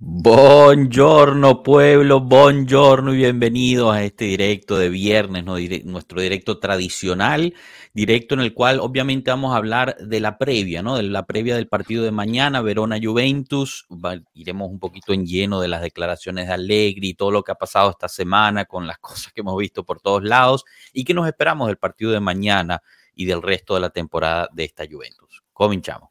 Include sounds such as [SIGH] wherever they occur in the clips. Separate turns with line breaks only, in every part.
Buongiorno pueblo, buongiorno y bienvenidos a este directo de viernes, nuestro directo tradicional, directo en el cual obviamente vamos a hablar de la previa, ¿no? De la previa del partido de mañana, Verona Juventus. iremos un poquito en lleno de las declaraciones de Allegri todo lo que ha pasado esta semana con las [LAUGHS] cosas que hemos visto por todos lados y que nos esperamos del partido de mañana y del resto de la temporada de esta Juventus. Cominchamos.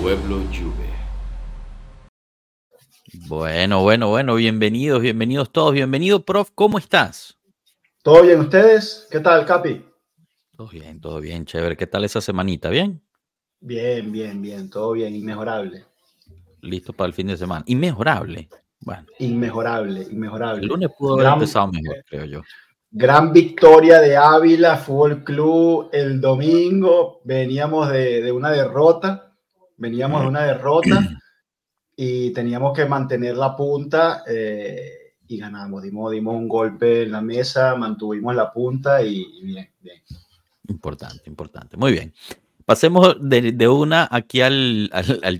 Pueblo Juve. Bueno, bueno, bueno, bienvenidos, bienvenidos todos, bienvenido, prof, ¿cómo estás?
¿Todo bien ustedes? ¿Qué tal, Capi?
Todo bien, todo bien, chévere. ¿Qué tal esa semanita? ¿Bien?
Bien, bien, bien, todo bien, inmejorable.
Listo para el fin de semana. Inmejorable. Bueno.
Inmejorable, inmejorable.
El lunes pudo haber empezado mejor, creo yo.
Gran victoria de Ávila Fútbol Club el domingo. Veníamos de, de una derrota Veníamos de una derrota y teníamos que mantener la punta eh, y ganamos. Dimos, dimos un golpe en la mesa, mantuvimos la punta y, bien, bien.
Importante, importante. Muy bien. Pasemos de, una aquí al,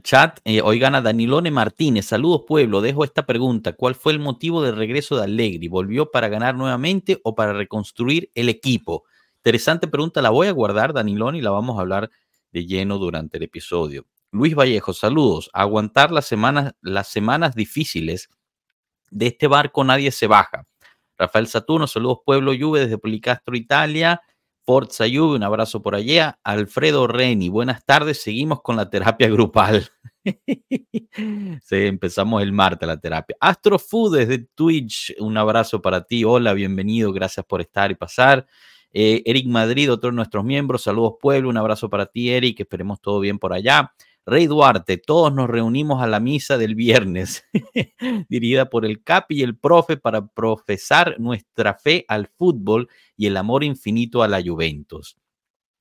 chat. Eh, hoy gana Danilone Martínez. Saludos, pueblo. Dejo esta pregunta. ¿Cuál fue el motivo del regreso de Allegri? ¿Volvió para ganar nuevamente o para reconstruir el equipo? Interesante pregunta. La voy a guardar, Danilone, y la vamos a hablar de lleno durante el episodio. Luis Vallejo, saludos. Aguantar las semanas, las semanas difíciles de este barco nadie se baja. Rafael Saturno, saludos Pueblo Juve desde Policastro, Italia. Forza Juve, un abrazo por allá. Alfredo Reni, buenas tardes. Seguimos con la terapia grupal. [LAUGHS] sí, empezamos el martes la terapia. Astrofood desde Twitch, un abrazo para ti. Hola, bienvenido. Gracias por estar y pasar. Eh, Eric Madrid, otro de nuestros miembros. Saludos, pueblo. Un abrazo para ti, Eric. Esperemos todo bien por allá. Rey Duarte, todos nos reunimos a la misa del viernes, [LAUGHS] dirigida por el CAPI y el profe para profesar nuestra fe al fútbol y el amor infinito a la Juventus.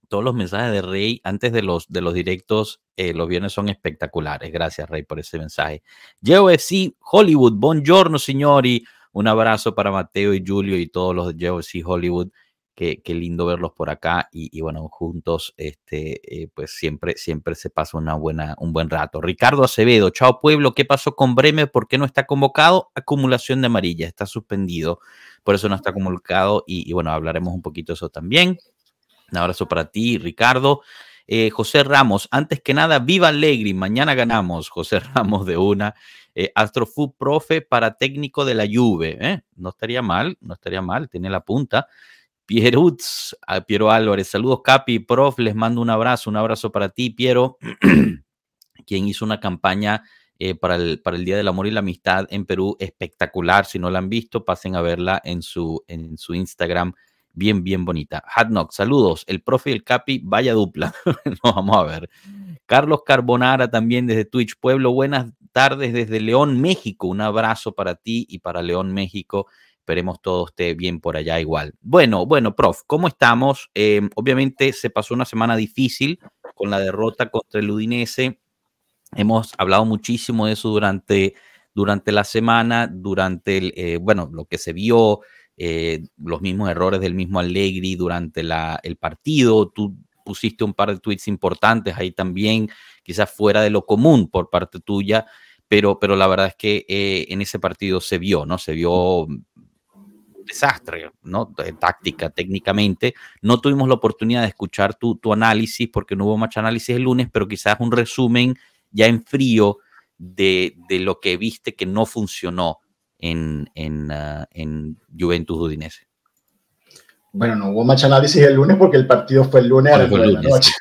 Todos los mensajes de Rey antes de los, de los directos eh, los viernes son espectaculares. Gracias, Rey, por ese mensaje. UFC Hollywood, buongiorno, signori. Un abrazo para Mateo y Julio y todos los de UFC Hollywood. Qué, lindo verlos por acá y, bueno, juntos, este, eh, pues siempre, siempre se pasa una buena, un buen rato. Ricardo Acevedo, chao pueblo, ¿qué pasó con Bremer? ¿Por qué no está convocado? Acumulación de amarillas, está suspendido, por eso no está convocado y, bueno, hablaremos un poquito de eso también. Un abrazo para ti, Ricardo. Eh, José Ramos, antes que nada, viva Alegri, mañana ganamos, José [LAUGHS] Ramos de una. Eh, Astrofood Profe para técnico de la Juve, ¿eh? no estaría mal, no estaría mal, tiene la punta. Pierutz, a Piero Álvarez. Saludos, Capi, prof. Les mando un abrazo, un abrazo para ti, Piero, [CLEARS THROAT] quien hizo una campaña eh, para, el, para el Día del Amor y la Amistad en Perú espectacular. Si no la han visto, pasen a verla en su, en su Instagram. Bien, bien bonita. Hadnock, saludos. El profe y el Capi, vaya dupla. [LAUGHS] Nos vamos a ver. Carlos Carbonara también desde Twitch Pueblo. Buenas tardes desde León, México. Un abrazo para ti y para León, México. Esperemos todo esté bien por allá igual. Bueno, bueno, prof, ¿cómo estamos? Em, obviamente se pasó una semana difícil con la derrota contra el Udinese. Hemos hablado muchísimo de eso durante, durante la semana, durante el, eh, bueno, lo que se vio, eh, los mismos errores del mismo Allegri durante la, el partido. Tú pusiste un par de tweets importantes ahí también, quizás fuera de lo común por parte tuya, pero, pero la verdad es que eh, en ese partido se vio, ¿no? Se vio desastre, ¿no? Táctica, técnicamente. No tuvimos la oportunidad de escuchar tu, tu análisis porque no hubo mucho análisis el lunes, pero quizás un resumen ya en frío de, de lo que viste que no funcionó en, en, uh, en Juventus Udinese.
Bueno, no hubo mucho análisis el lunes porque el partido fue el lunes a las de la noche.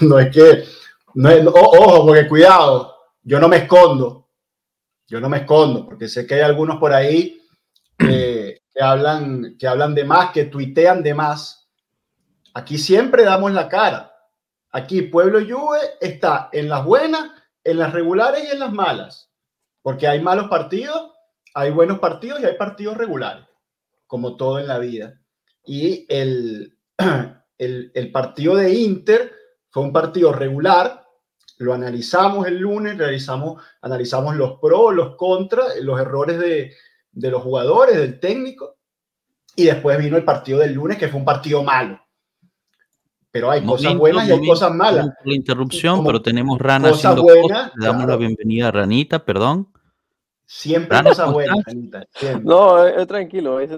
[LAUGHS] no es que, no es, ojo, porque cuidado, yo no me escondo, yo no me escondo, porque sé que hay algunos por ahí que, hablan, que hablan de más, que tuitean de más. Aquí siempre damos la cara. Aquí Pueblo Juve está en las buenas, en las regulares y en las malas. Porque hay malos partidos, hay buenos partidos y hay partidos regulares, como todo en la vida. Y el, [CLEARS THROAT] el, el partido de Inter fue un partido regular, lo analizamos el lunes, realizamos, analizamos los pros, los contras, los errores de, de los jugadores, del técnico, y después vino el partido del lunes, que fue un partido malo. Pero hay cosas buenas y hay cosas malas.
La interrupción, pero tenemos Rana haciendo buenas, Le damos la bienvenida a Ranita, perdón.
Siempre hay cosas buenas, Ranita.
No, es, tranquilo, es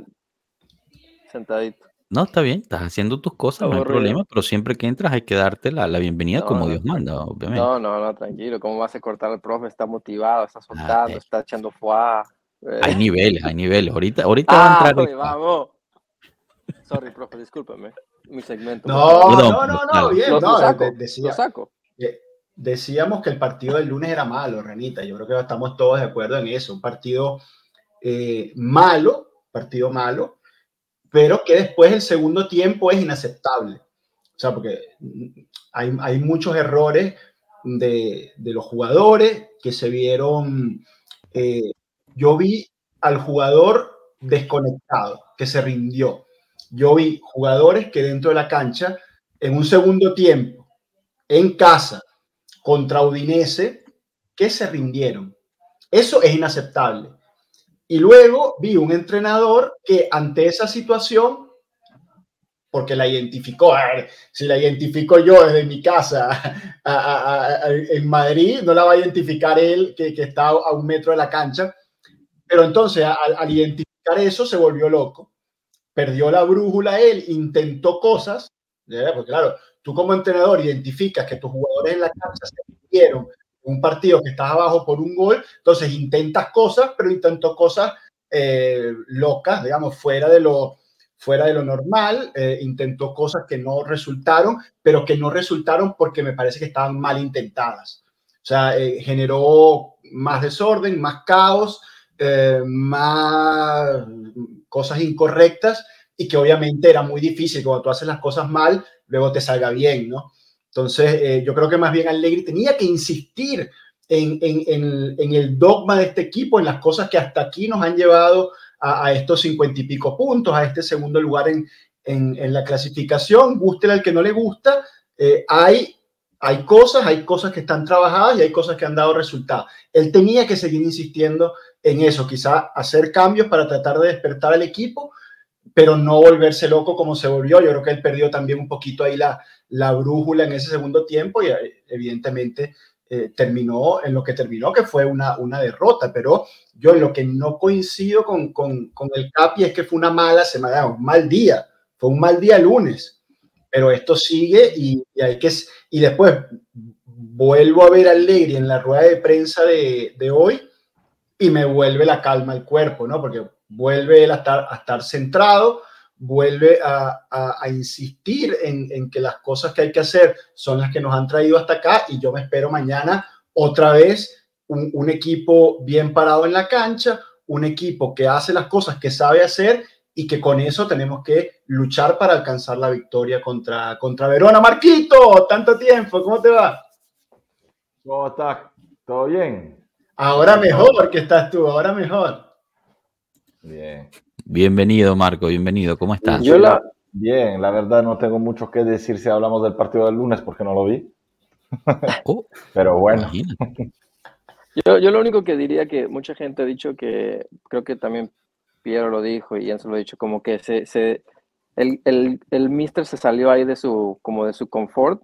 sentadito.
No, está bien, estás haciendo tus cosas, no hay problema, pero siempre que entras hay que darte la, la bienvenida como Dios manda, obviamente.
No, no, no, tranquilo, ¿cómo vas a cortar el profe? Está motivado, está ah, soltando, está echando fuá.
Hay niveles, hay niveles. Ahorita, ahorita va a
ah, entrar. vamos. Sorry, profe, discúlpeme. Mi segmento.
No, no, no, no, bien.
Lo,
no,
saco, decía, saco.
Decíamos que el partido del lunes era malo, Renita. Yo creo que estamos todos de acuerdo en eso. Un partido eh, malo, partido malo, pero que después el segundo tiempo es inaceptable. O sea, porque hay, hay muchos errores de, de, los jugadores que se vieron eh, yo vi al jugador desconectado, que se rindió. Yo vi jugadores que dentro de la cancha, en un segundo tiempo, en casa, contra Udinese, que se rindieron. Eso es inaceptable. Y luego vi un entrenador que ante esa situación, porque la identificó, si la identifico yo desde mi casa en Madrid, no la va a identificar él que, que está a un metro de la cancha pero entonces, al, identificar eso, se volvió loco. Perdió la brújula él, intentó cosas, porque claro, tú como entrenador identificas que tus jugadores en la cancha se perdieron un partido que estás abajo por un gol, entonces intentas cosas, pero intentó cosas eh, locas, digamos, fuera de lo, fuera de lo normal, eh, intentó cosas que no resultaron, pero que no resultaron porque me parece que estaban mal intentadas. O sea, eh, generó más desorden, más caos, eh, más cosas incorrectas y que obviamente era muy difícil cuando tú haces las cosas mal, luego te salga bien, ¿no? Entonces, eh, yo creo que más bien Allegri tenía que insistir en, en, en, el dogma de este equipo, en las cosas que hasta aquí nos han llevado a, estos cincuenta y pico puntos, a este segundo lugar en, en, la clasificación, guste al que no le gusta, eh, hay, hay cosas, hay cosas que están trabajadas y hay cosas que han dado resultados. Él tenía que seguir insistiendo en eso, quizá hacer cambios para tratar de despertar al equipo, pero no volverse loco como se volvió. Yo creo que él perdió también un poquito ahí la, la brújula en ese segundo tiempo y eh, evidentemente eh, terminó en lo que terminó, que fue una, una derrota. Pero yo en lo que no coincido con, con, con el Capi es que fue una mala semana, un mal día, fue un mal día lunes. Pero esto sigue y, hay que... Y después vuelvo a ver a Allegri en la rueda de prensa de, de hoy y me vuelve la calma al cuerpo, ¿no? Porque vuelve a estar, a estar centrado, vuelve a, a, insistir en, en, que las cosas que hay que hacer son las que nos han traído hasta acá y yo me espero mañana otra vez un, equipo bien parado en la cancha, un equipo que hace las cosas que sabe hacer y que con eso tenemos que luchar para alcanzar la victoria contra, contra Verona. Marquito, tanto tiempo, ¿cómo te va?
¿Cómo estás? ¿Todo bien?
Ahora mejor que estás tú, ahora mejor.
Bien.
Bienvenido, Marco, bienvenido. ¿Cómo estás?
Yo la... Bien, la verdad no tengo mucho que decir si hablamos del partido del lunes porque no lo vi. [LAUGHS] Oh, Pero bueno.
Yo, yo, lo único que diría que mucha gente ha dicho que, creo que también Piero lo dijo y Jens lo ha dicho, como que se, se el, el, el mister se salió ahí de su, como de su confort.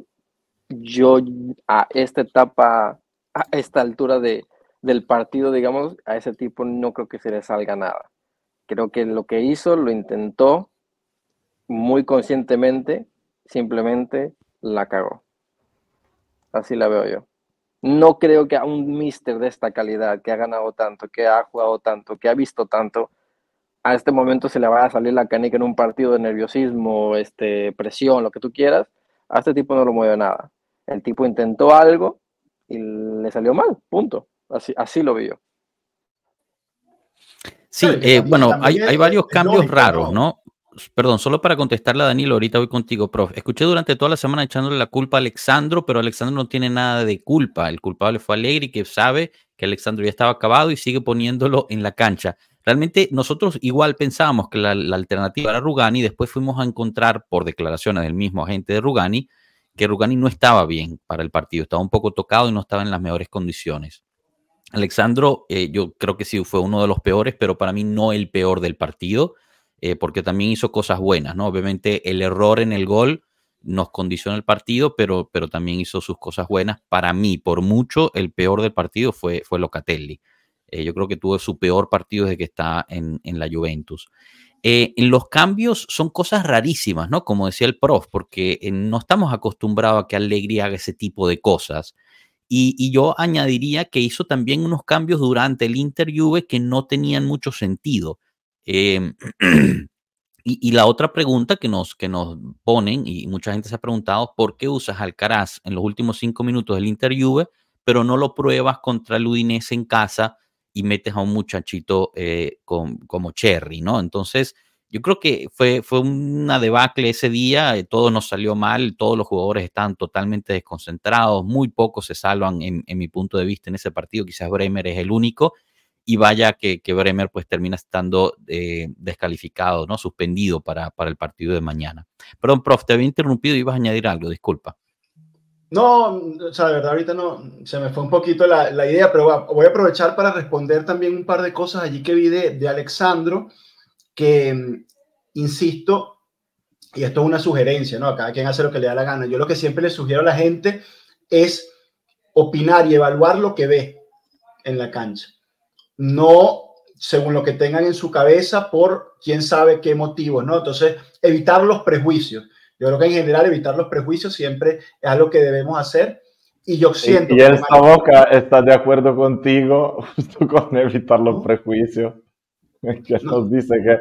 Yo a esta etapa, a esta altura de, del partido, digamos, a ese tipo no creo que se le salga nada. Creo que lo que hizo lo intentó muy conscientemente, simplemente la cagó. Así la veo yo. No creo que a un mister de esta calidad, que ha ganado tanto, que ha jugado tanto, que ha visto tanto, a este momento se le vaya a salir la canica en un partido de nerviosismo, este, presión, lo que tú quieras. A este tipo no lo mueve nada. El tipo intentó algo y le salió mal, punto. Así, así lo veo.
Sí, eh, bueno, hay, hay, varios cambios raros, ¿no? Perdón, solo para contestarle a Danilo, ahorita voy contigo, profe. Escuché durante toda la semana echándole la culpa a Alexandro, pero Alexandro no tiene nada de culpa. El culpable fue Alegri, que sabe que Alexandro ya estaba acabado y sigue poniéndolo en la cancha. Realmente nosotros igual pensábamos que la, alternativa era Rugani, después fuimos a encontrar, por declaraciones del mismo agente de Rugani, que Rugani no estaba bien para el partido, estaba un poco tocado y no estaba en las mejores condiciones. Alexandro, eh, yo creo que sí fue uno de los peores, pero para mí no el peor del partido, eh, porque también hizo cosas buenas, ¿no? Obviamente el error en el gol nos condiciona el partido, pero, pero también hizo sus cosas buenas. Para mí, por mucho, el peor del partido fue, fue Locatelli. Eh, yo creo que tuvo su peor partido desde que está en, la Juventus. en los cambios son cosas rarísimas, ¿no? Como decía el prof, porque no estamos acostumbrados a que Allegri haga ese tipo de cosas. Y, yo añadiría que hizo también unos cambios durante el Inter Juve que no tenían mucho sentido. Em, [CLEARS THROAT] y, la otra pregunta que nos, que nos ponen, y mucha gente se ha preguntado, ¿por qué usas Alcaraz en los últimos cinco minutos del Inter pero no lo pruebas contra el Udinese en casa y metes a un muchachito eh, como Cherry, ¿no? Entonces, yo creo que fue, fue una debacle ese día, eh, todo nos salió mal, todos los jugadores estaban totalmente desconcentrados, muy pocos se salvan en, mi punto de vista en ese partido, quizás Bremer es el único, y vaya que, que Bremer pues termina estando eh, descalificado, ¿no? Suspendido para, para el partido de mañana. Perdón, prof, te había interrumpido y ibas a añadir algo, disculpa.
No, o sea, de verdad ahorita no, se me fue un poquito la, la idea, pero voy a aprovechar para responder también un par de cosas allí que vi de, de Alexandro que, mm, insisto, y esto es una sugerencia, ¿no? Cada quien hace lo que le da la gana. Yo lo que siempre le sugiero a la gente es opinar y evaluar lo que ve en la cancha. No según lo que tengan en su cabeza por quién sabe qué motivo, ¿no? Entonces, evitar los prejuicios. Yo creo que en general evitar los prejuicios siempre es algo que debemos hacer. Y yo siento...
Y, esta boca está de acuerdo contigo justo [LAUGHS] con evitar los prejuicios. [LAUGHS] que nos dice que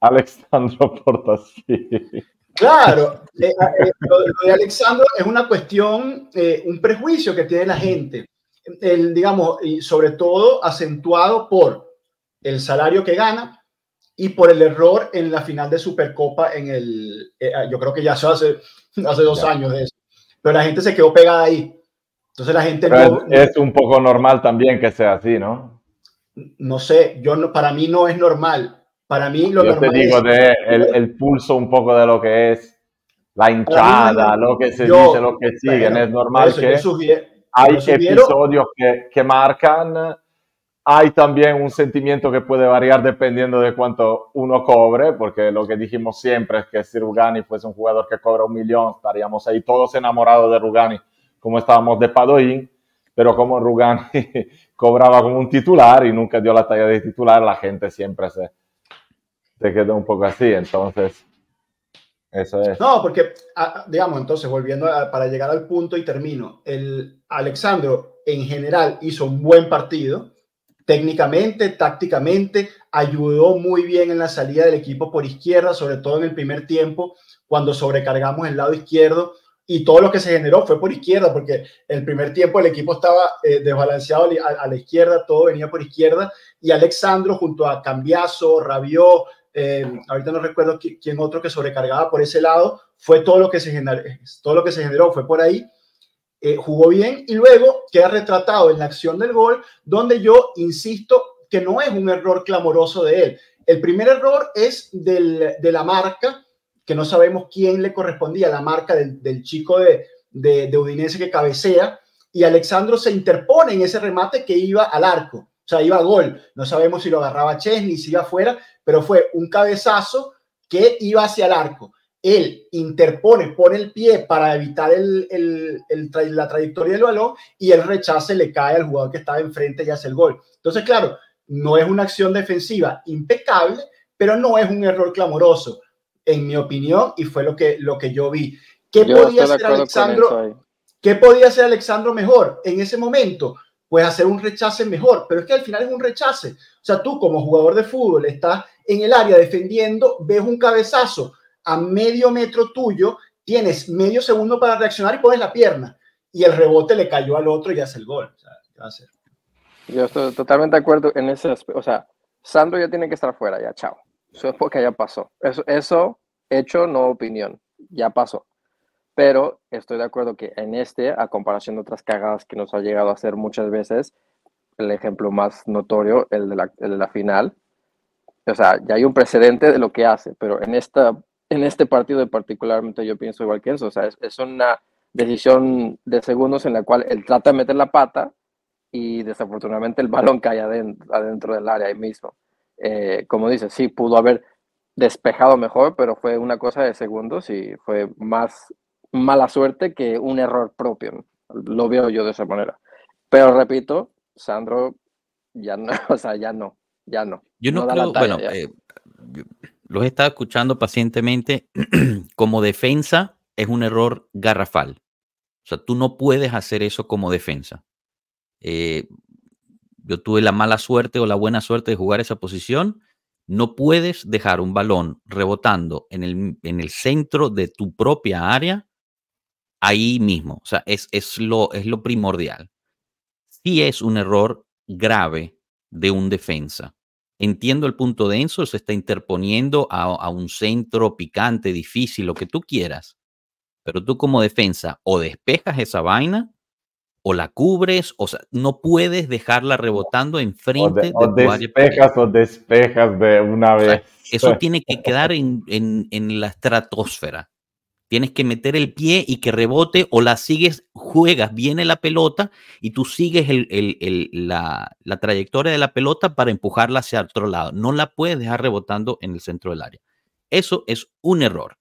Alexandro porta así.
Claro, [LAUGHS] eh, eh, lo, de Alexandro es una cuestión, eh, un prejuicio que tiene la gente, el, digamos, y sobre todo acentuado por el salario que gana y por el error en la final de Supercopa en el, yo creo que ya eso hace, hace dos años de eso, pero la gente se quedó pegada ahí. Entonces la gente
no, es un poco normal también que sea así, ¿no?
no sé, yo no, para mí no es normal. Para mí lo
yo
normal
te digo de el, pulso un poco de lo que es la hinchada, lo que se dice, lo que siguen. es normal que hay episodios que, que, marcan. Hay también un sentimiento que puede variar dependiendo de cuánto uno cobre, porque lo que dijimos siempre es que si Rugani fuese un jugador que cobra un millón, estaríamos ahí todos enamorados de Rugani, como estábamos de Padoín pero como Rugani [LAUGHS] cobraba como un titular y nunca dio la talla de titular, la gente siempre se, se quedó un poco así, entonces eso es.
No, porque, digamos, entonces, volviendo para llegar al punto y termino, el Alexandro en general hizo un buen partido, técnicamente, tácticamente, ayudó muy bien en la salida del equipo por izquierda, sobre todo en el primer tiempo, cuando sobrecargamos el lado izquierdo, y todo lo que se generó fue por izquierda, porque el primer tiempo el equipo estaba eh, desbalanceado a, la izquierda, todo venía por izquierda, y Alexandro junto a Cambiaso, Rabió, eh, ahorita no recuerdo quién otro que sobrecargaba por ese lado, fue todo lo que se generó, todo lo que se generó fue por ahí, eh, jugó bien y luego queda retratado en la acción del gol, donde yo insisto que no es un error clamoroso de él. El primer error es del, de la marca, que no sabemos quién le correspondía, la marca del, chico de, de, Udinese que cabecea, y Alexandro se interpone en ese remate que iba al arco, o sea, iba a gol. No sabemos si lo agarraba Chesney, si iba afuera, pero fue un cabezazo que iba hacia el arco. Él interpone, pone el pie para evitar el, la trayectoria del balón y el rechace le cae al jugador que estaba enfrente y hace el gol. Entonces, claro, no es una acción defensiva impecable, pero no es un error clamoroso en mi opinión, y fue lo que, lo que yo vi. ¿Qué podía hacer Alexandro? ¿Qué podía hacer Alexandro mejor en ese momento? Pues hacer un rechace mejor, pero es que al final es un rechace. O sea, tú como jugador de fútbol estás en el área defendiendo, ves un cabezazo a medio metro tuyo, tienes medio segundo para reaccionar y pones la pierna y el rebote le cayó al otro y hace el gol.
Yo estoy totalmente de acuerdo en ese aspecto. O sea, Sandro ya tiene que estar fuera, ya, chao. Eso es porque ya pasó. Eso, hecho, no opinión. Ya pasó. Pero estoy de acuerdo que en este, a comparación de otras cagadas que nos ha llegado a hacer muchas veces, el ejemplo más notorio, el de la, el de la final, o sea, ya hay un precedente de lo que hace, pero en, esta, en este partido particularmente yo pienso igual que eso, o sea, es, es una decisión de segundos en la cual él trata de meter la pata y desafortunadamente el balón cae adentro, adentro del área ahí mismo. Eh, como dice, sí, pudo haber despejado mejor, pero fue una cosa de segundos y fue más mala suerte que un error propio. Lo veo yo de esa manera. Pero repito, Sandro, ya no, [LAUGHS] o sea, ya no, ya no.
Yo no, creo, bueno, eh, los he estado escuchando pacientemente. [CLEARS THROAT] como defensa es un error garrafal. O sea, tú no puedes hacer eso como defensa. Eh, yo tuve la mala suerte o la buena suerte de jugar esa posición. No puedes dejar un balón rebotando en el, en el centro de tu propia área ahí mismo. O sea, es, es, lo, es lo primordial. Si es un error grave de un defensa. Entiendo el punto de Enzo, se está interponiendo a, a, un centro picante, difícil, lo que tú quieras. Pero tú como defensa o despejas esa vaina o la cubres, o sea, no puedes dejarla rebotando enfrente
de, de, o despejas o despejas de una vez.
eso [LAUGHS] tiene que quedar en, la estratosfera. Tienes que meter el pie y que rebote o la sigues, juegas, viene la pelota y tú sigues la, la trayectoria de la pelota para empujarla hacia otro lado. No la puedes dejar rebotando en el centro del área. Eso es un error.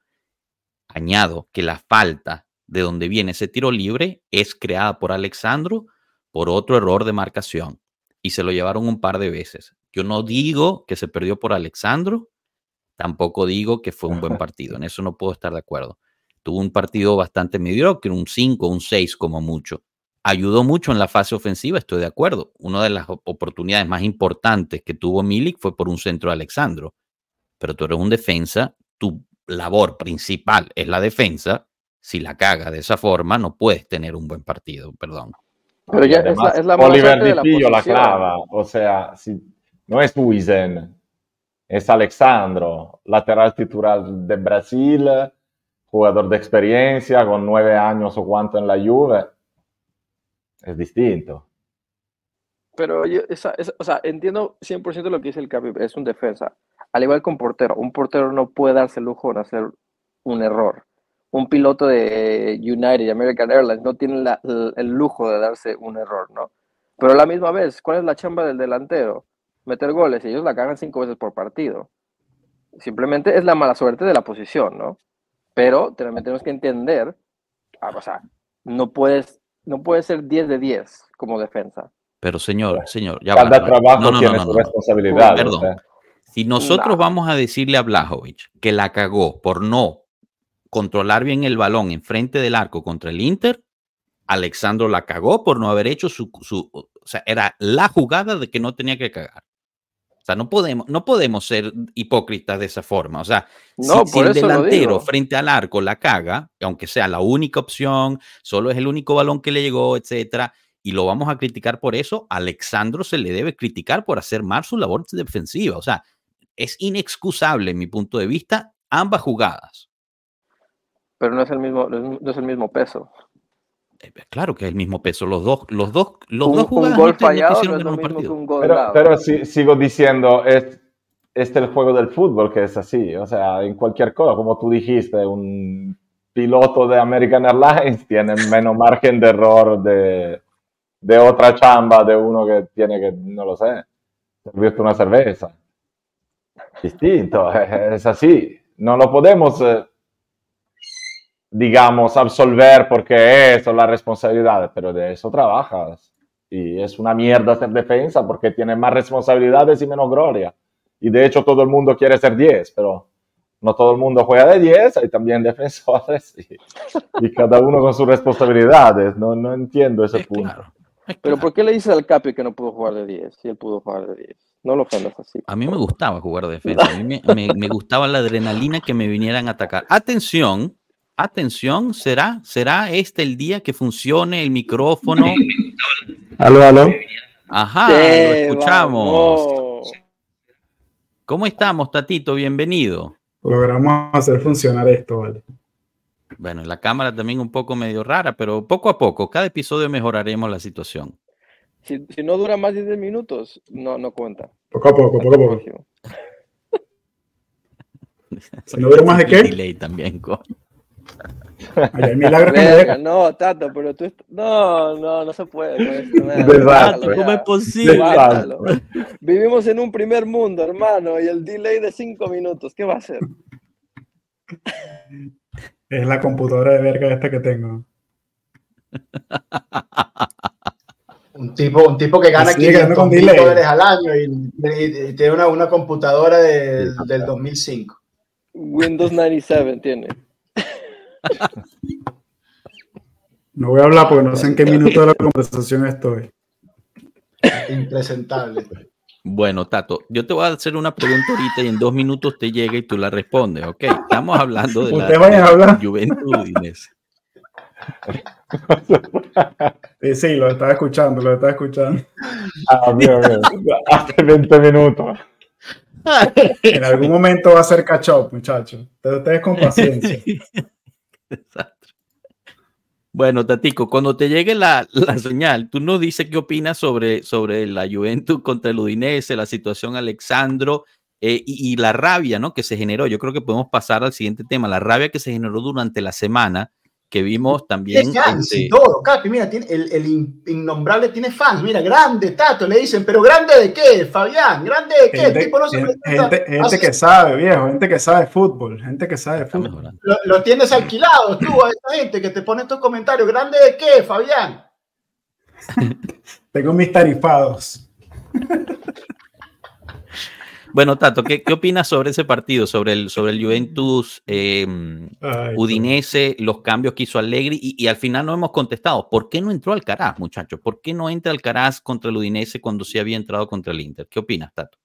Añado que la falta de donde viene ese tiro libre es creada por Alexandro por otro error de marcación y se lo llevaron un par de veces. Yo no digo que se perdió por Alexandro, tampoco digo que fue un buen [LAUGHS] partido, en eso no puedo estar de acuerdo. Tuvo un partido bastante mediocre, un 5, un 6 como mucho. Ayudó mucho en la fase ofensiva, estoy de acuerdo. Una de las oportunidades más importantes que tuvo Milik fue por un centro de Alexandro. Pero tú eres un defensa, tu labor principal es la defensa si la caga de esa forma, no puedes tener un buen partido, perdón.
Pero ya es la, Oliver Di la, clava, o sea, si, no es Huizen, es Alexandro, lateral titular de Brasil, jugador de experiencia, con nueve años o cuánto en la Juve, es distinto.
Pero yo, o sea, entiendo 100% lo que dice el Capi, es un defensa. Al igual que un portero, un portero no puede darse el lujo de hacer un error un piloto de United, American Airlines, no tiene el lujo de darse un error, ¿no? Pero a la misma vez, ¿cuál es la chamba del delantero? Meter goles y ellos la cagan cinco veces por partido. Simplemente es la mala suerte de la posición, ¿no? Pero tenemos que entender, ah, o sea, no puedes, no puedes ser 10 de 10 como defensa.
Pero señor, señor,
ya Cada trabajo tiene su responsabilidad.
Perdón. Si nosotros vamos a decirle a Blajovic que la cagó por no controlar bien el balón enfrente del arco contra el Inter, Alexandro la cagó por no haber hecho su, o sea, era la jugada de que no tenía que cagar. O sea, no podemos, no podemos ser hipócritas de esa forma. O sea, si, el delantero frente al arco la caga, aunque sea la única opción, solo es el único balón que le llegó, etcétera, y lo vamos a criticar por eso, Alexandro se le debe criticar por hacer mal su labor defensiva. O sea, es inexcusable, en mi punto de vista, ambas jugadas
pero no es el mismo, no es el mismo peso.
Claro que es el mismo peso. Los dos, los dos, los
un,
dos
un gol fallado no es lo mismo que un gol
Pero, pero sigo diciendo, es, es el juego del fútbol que es así. O sea, en cualquier cosa, como tú dijiste, un piloto de American Airlines tiene menos margen de error de, de otra chamba de uno que tiene que, no lo sé, servirte una cerveza. Distinto, [LAUGHS] es así. No lo podemos eh, digamos, absolver porque eso es la responsabilidad, pero de eso trabajas. Y es una mierda ser defensa porque tiene más responsabilidades y menos gloria. Y de hecho todo el mundo quiere ser 10, pero no todo el mundo juega de 10, hay también [LAUGHS] defensores y, cada uno con sus responsabilidades. No, no entiendo ese punto.
Pero ¿por qué le dices al Capi que no pudo jugar de 10 si él pudo jugar de 10? No lo ofendas así.
A mí me gustaba jugar de defensa. A mí me, me gustaba la adrenalina que me vinieran a atacar. Atención, Atención, ¿será, ¿será este el día que funcione el micrófono?
aló, aló.
Ajá, lo escuchamos. ¿Cómo estamos, Tatito? Bienvenido.
Logramos hacer funcionar esto, vale.
Bueno, la cámara también un poco medio rara, pero poco a poco, cada episodio mejoraremos la situación.
Si, no dura más de 10 minutos, no, no cuenta.
Poco a poco, poco a poco. [LAUGHS] si no dura más de qué?
también,
no, Tato, pero tú. No, no, no se puede. [LAUGHS]
¿Cómo es posible?
Vivimos en un primer mundo, hermano, y el delay de cinco minutos, ¿qué va a hacer?
Es la computadora de verga esta que tengo.
Un tipo, un tipo que gana 500 mil dólares al año y, tiene una, una computadora del 2005.
Windows 97 tiene. [LAUGHS]
No voy a hablar porque no sé en qué [LAUGHS] minuto de la conversación estoy.
Impresentable.
Bueno, Tato, yo te voy a hacer una pregunta ahorita y en dos minutos te llega y tú la respondes, ¿ok? Estamos hablando de la Juventud [LAUGHS]
Sí, sí, lo estaba escuchando, lo estaba escuchando.
Ah, bien, bien. Hace 20 minutos.
En algún momento va a ser catch up, muchachos. Ustedes con paciencia. [LAUGHS]
Bueno, Tatico, cuando te llegue la, señal, tú nos dices qué opinas sobre, sobre la Juventus contra el Udinese, la situación Alexandro eh, y, y, la rabia ¿no? que se generó. Yo creo que podemos pasar al siguiente tema, la rabia que se generó durante la semana que vimos también.
Fans y todo, Capi, mira, tiene, el, el, innombrable tiene fans, mira, grande, Tato, le dicen, pero grande de qué, Fabián, grande de qué,
gente, tipo no se Gente, gente que sabe, viejo, gente que sabe fútbol, gente que sabe fútbol.
Lo, tienes alquilado tú a esta gente que te pone estos comentarios, grande de qué, Fabián. [LAUGHS]
Tengo mis tarifados. [LAUGHS]
Bueno, Tato, ¿qué, ¿qué, opinas sobre ese partido, sobre el, sobre el Juventus em, Udinese, los cambios que hizo Allegri? Y, al final no hemos contestado. ¿Por qué no entró Alcaraz, muchachos? ¿Por qué no entra Alcaraz contra el Udinese cuando sí había entrado contra el Inter? ¿Qué opinas, Tato?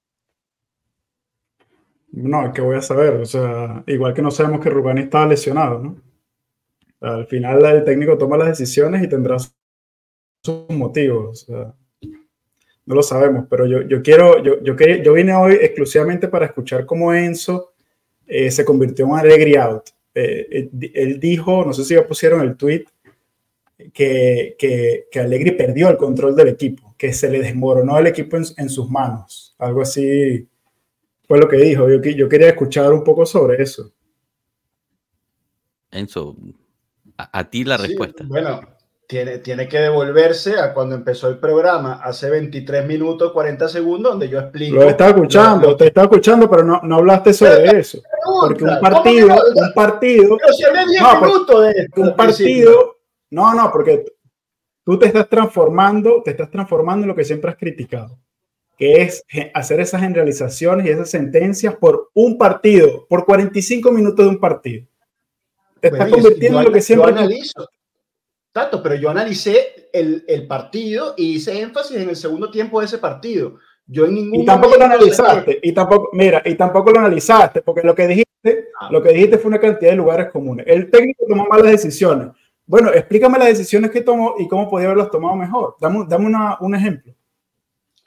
No, ¿qué voy a saber? O sea, igual que no sabemos que Rubani estaba lesionado, ¿no? Al final el técnico toma las decisiones y tendrá sus motivos. O sea, no lo sabemos, pero yo, yo quiero, yo, yo, yo vine hoy exclusivamente para escuchar cómo Enzo eh, se convirtió en Alegri out. Eh, él, dijo, no sé si ya pusieron el tweet, que, que, que, Allegri perdió el control del equipo, que se le desmoronó el equipo en, sus manos. Algo así fue lo que dijo. Yo, yo quería escuchar un poco sobre eso.
Enzo, a, ti la respuesta.
Bueno, tiene, tiene que devolverse a cuando empezó el programa, hace 23 minutos, 40 segundos, donde yo explico.
Lo estaba escuchando, te estaba escuchando, pero no, no hablaste sobre eso. Porque un partido, un partido.
Pero si hablé 10 no, minutos de esto,
Un partido. No, no, porque tú te estás transformando, te estás transformando en lo que siempre has criticado, que es hacer esas generalizaciones y esas sentencias por un partido, por 45 minutos de un partido. Te estás convirtiendo en lo que siempre.
analizo. Tanto, pero yo analicé el, el, partido y hice énfasis en el segundo tiempo de ese partido. Yo en ningún
y tampoco lo analizaste, y tampoco, mira, y tampoco lo analizaste, porque lo que dijiste, ah. lo que dijiste fue una cantidad de lugares comunes. El técnico tomó malas decisiones. Bueno, explícame las decisiones que tomó y cómo podía haberlas tomado mejor. Dame, dame una, un ejemplo.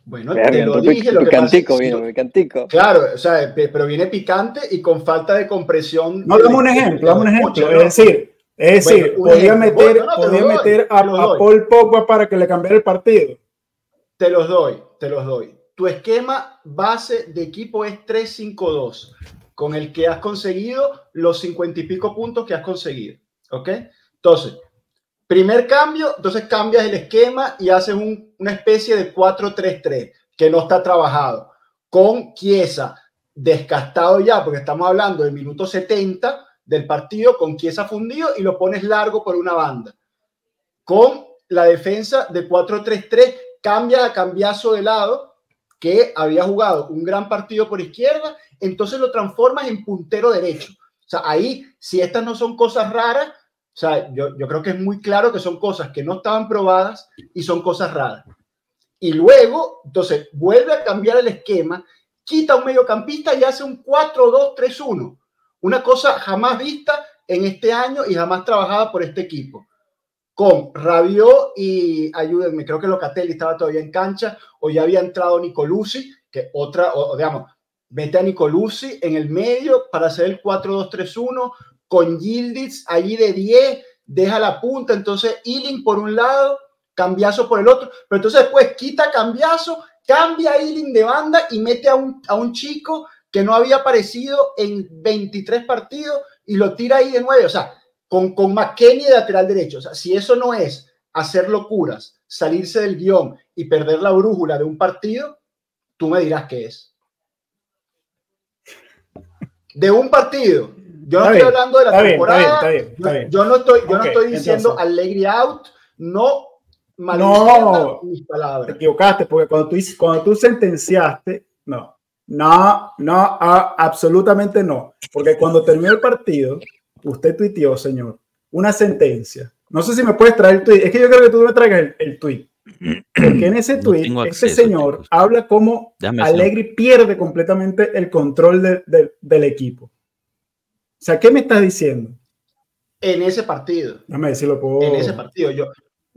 Bueno, te lo dije. Lo
picantico, vino, picantico.
Claro, o sea, pero viene picante y con falta de compresión.
No, dame un ejemplo, dame un ejemplo. Es decir, es decir, podía meter, meter a, Paul Pogba para que le cambiara el partido.
Te los doy, te los doy. Tu esquema base de equipo es 3-5-2, con el que has conseguido los 50 y pico puntos que has conseguido. ¿Ok? Entonces, primer cambio, entonces cambias el esquema y haces una especie de 4-3-3, que no está trabajado, con Chiesa descastado ya, porque estamos hablando del minuto 70 del partido con Chiesa fundido y lo pones largo por una banda. Con la defensa de 4-3-3, cambia a cambiazo de lado, que había jugado un gran partido por izquierda, entonces lo transformas en puntero derecho. O sea, ahí, si estas no son cosas raras, o sea, yo, yo creo que es muy claro que son cosas que no estaban probadas y son cosas raras. Y luego, entonces, vuelve a cambiar el esquema, quita un mediocampista y hace un 4-2-3-1 una cosa jamás vista en este año y jamás trabajada por este equipo. Con Rabiot y, ayúdenme, creo que Locatelli estaba todavía en cancha o ya había entrado Nicolucci, que otra, o, digamos, mete a Nicolucci en el medio para hacer el 4-2-3-1 con Yildiz allí de 10, deja la punta, entonces Ealing por un lado, Cambiazo por el otro, pero entonces después quita Cambiazo, cambia a Ealing de banda y mete a un, a un chico que no había aparecido en 23 partidos y lo tira ahí de nueve. O sea, con, con McKenny de lateral derecho. O sea, si eso no es hacer locuras, salirse del guion y perder la brújula de un partido, tú me dirás qué es. De un partido. Yo no estoy hablando de la temporada. yo, no estoy, yo no estoy diciendo Allegri out, no
no, mis palabras. Te equivocaste, porque cuando tú, cuando tú sentenciaste, no, no, no, absolutamente no. Porque cuando terminó el partido, usted tuiteó, señor, una sentencia. No sé si me puedes traer el tweet. Es que yo creo que tú me traigas el, el tweet. Porque en ese tweet, ese señor habla como Allegri pierde completamente el control del equipo. O sea, ¿qué me estás diciendo?
En ese partido.
Déjame decirlo. Puedo...
En ese partido. Yo,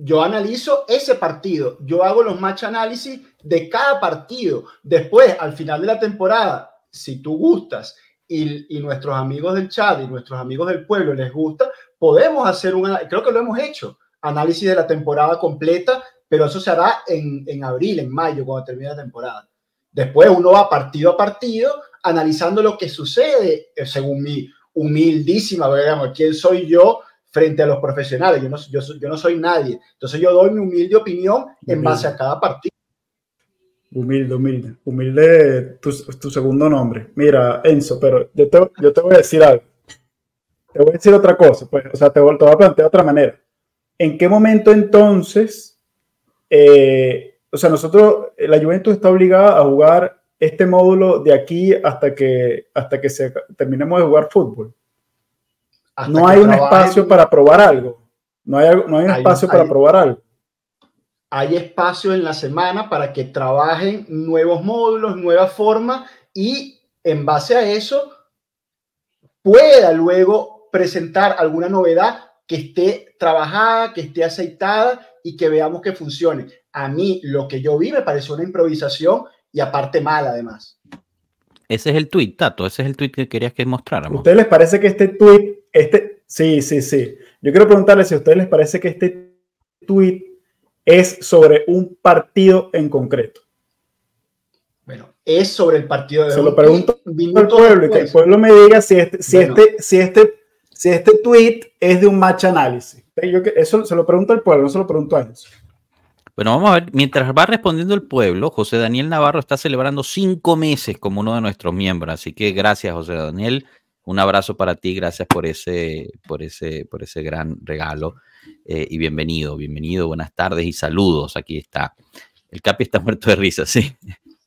yo analizo ese partido, yo hago los match análisis de cada partido. Después, al final de la temporada, si tú gustas y, nuestros amigos del chat y nuestros amigos del pueblo les gusta, podemos hacer un, creo que lo hemos hecho, análisis de la temporada completa, pero eso se hará en, en abril, en mayo, cuando termine la temporada. Después uno va partido a partido analizando lo que sucede, eh, según mi humildísima, digamos, quién soy yo frente a los profesionales. Yo no, yo, yo no soy nadie. Entonces yo doy mi humilde opinión en base a cada partido.
Humilde, humilde. Humilde tu, tu segundo nombre. Mira, Enzo, pero yo te, yo te voy a decir algo. Te voy a decir otra cosa. Pues, o sea, te, voy a plantear de otra manera. ¿En qué momento entonces, eh, o sea, nosotros, la Juventus está obligada a jugar este módulo de aquí hasta que, hasta que se, terminemos de jugar fútbol? No hay un espacio para probar algo. No hay, no hay un espacio para probar algo.
Hay espacio en la semana para que trabajen nuevos módulos, nuevas formas y en base a eso pueda luego presentar alguna novedad que esté trabajada, que esté aceitada y que veamos que funcione. A mí lo que yo vi me pareció una improvisación y aparte mal además.
Ese es el tweet, Tato, ese es el tweet que querías que mostráramos.
¿A ustedes les parece que este tweet este, sí, sí, sí. Yo quiero preguntarles si a ustedes les parece que este tweet es sobre un partido en concreto.
Bueno, es sobre el partido de
Se lo pregunto al pueblo y que el pueblo me diga si este, si este, si este, si este tweet es de un match análisis. Yo, eso se lo pregunto al pueblo, no se lo pregunto a ellos.
Bueno, vamos a ver, mientras va respondiendo el pueblo, José Daniel Navarro está celebrando cinco meses como uno de nuestros miembros, así que gracias José Daniel un abrazo para ti, gracias por ese, por ese, por ese gran regalo eh, y bienvenido, bienvenido, buenas tardes y saludos. Aquí está. El Capi está [LAUGHS] muerto de risa, sí.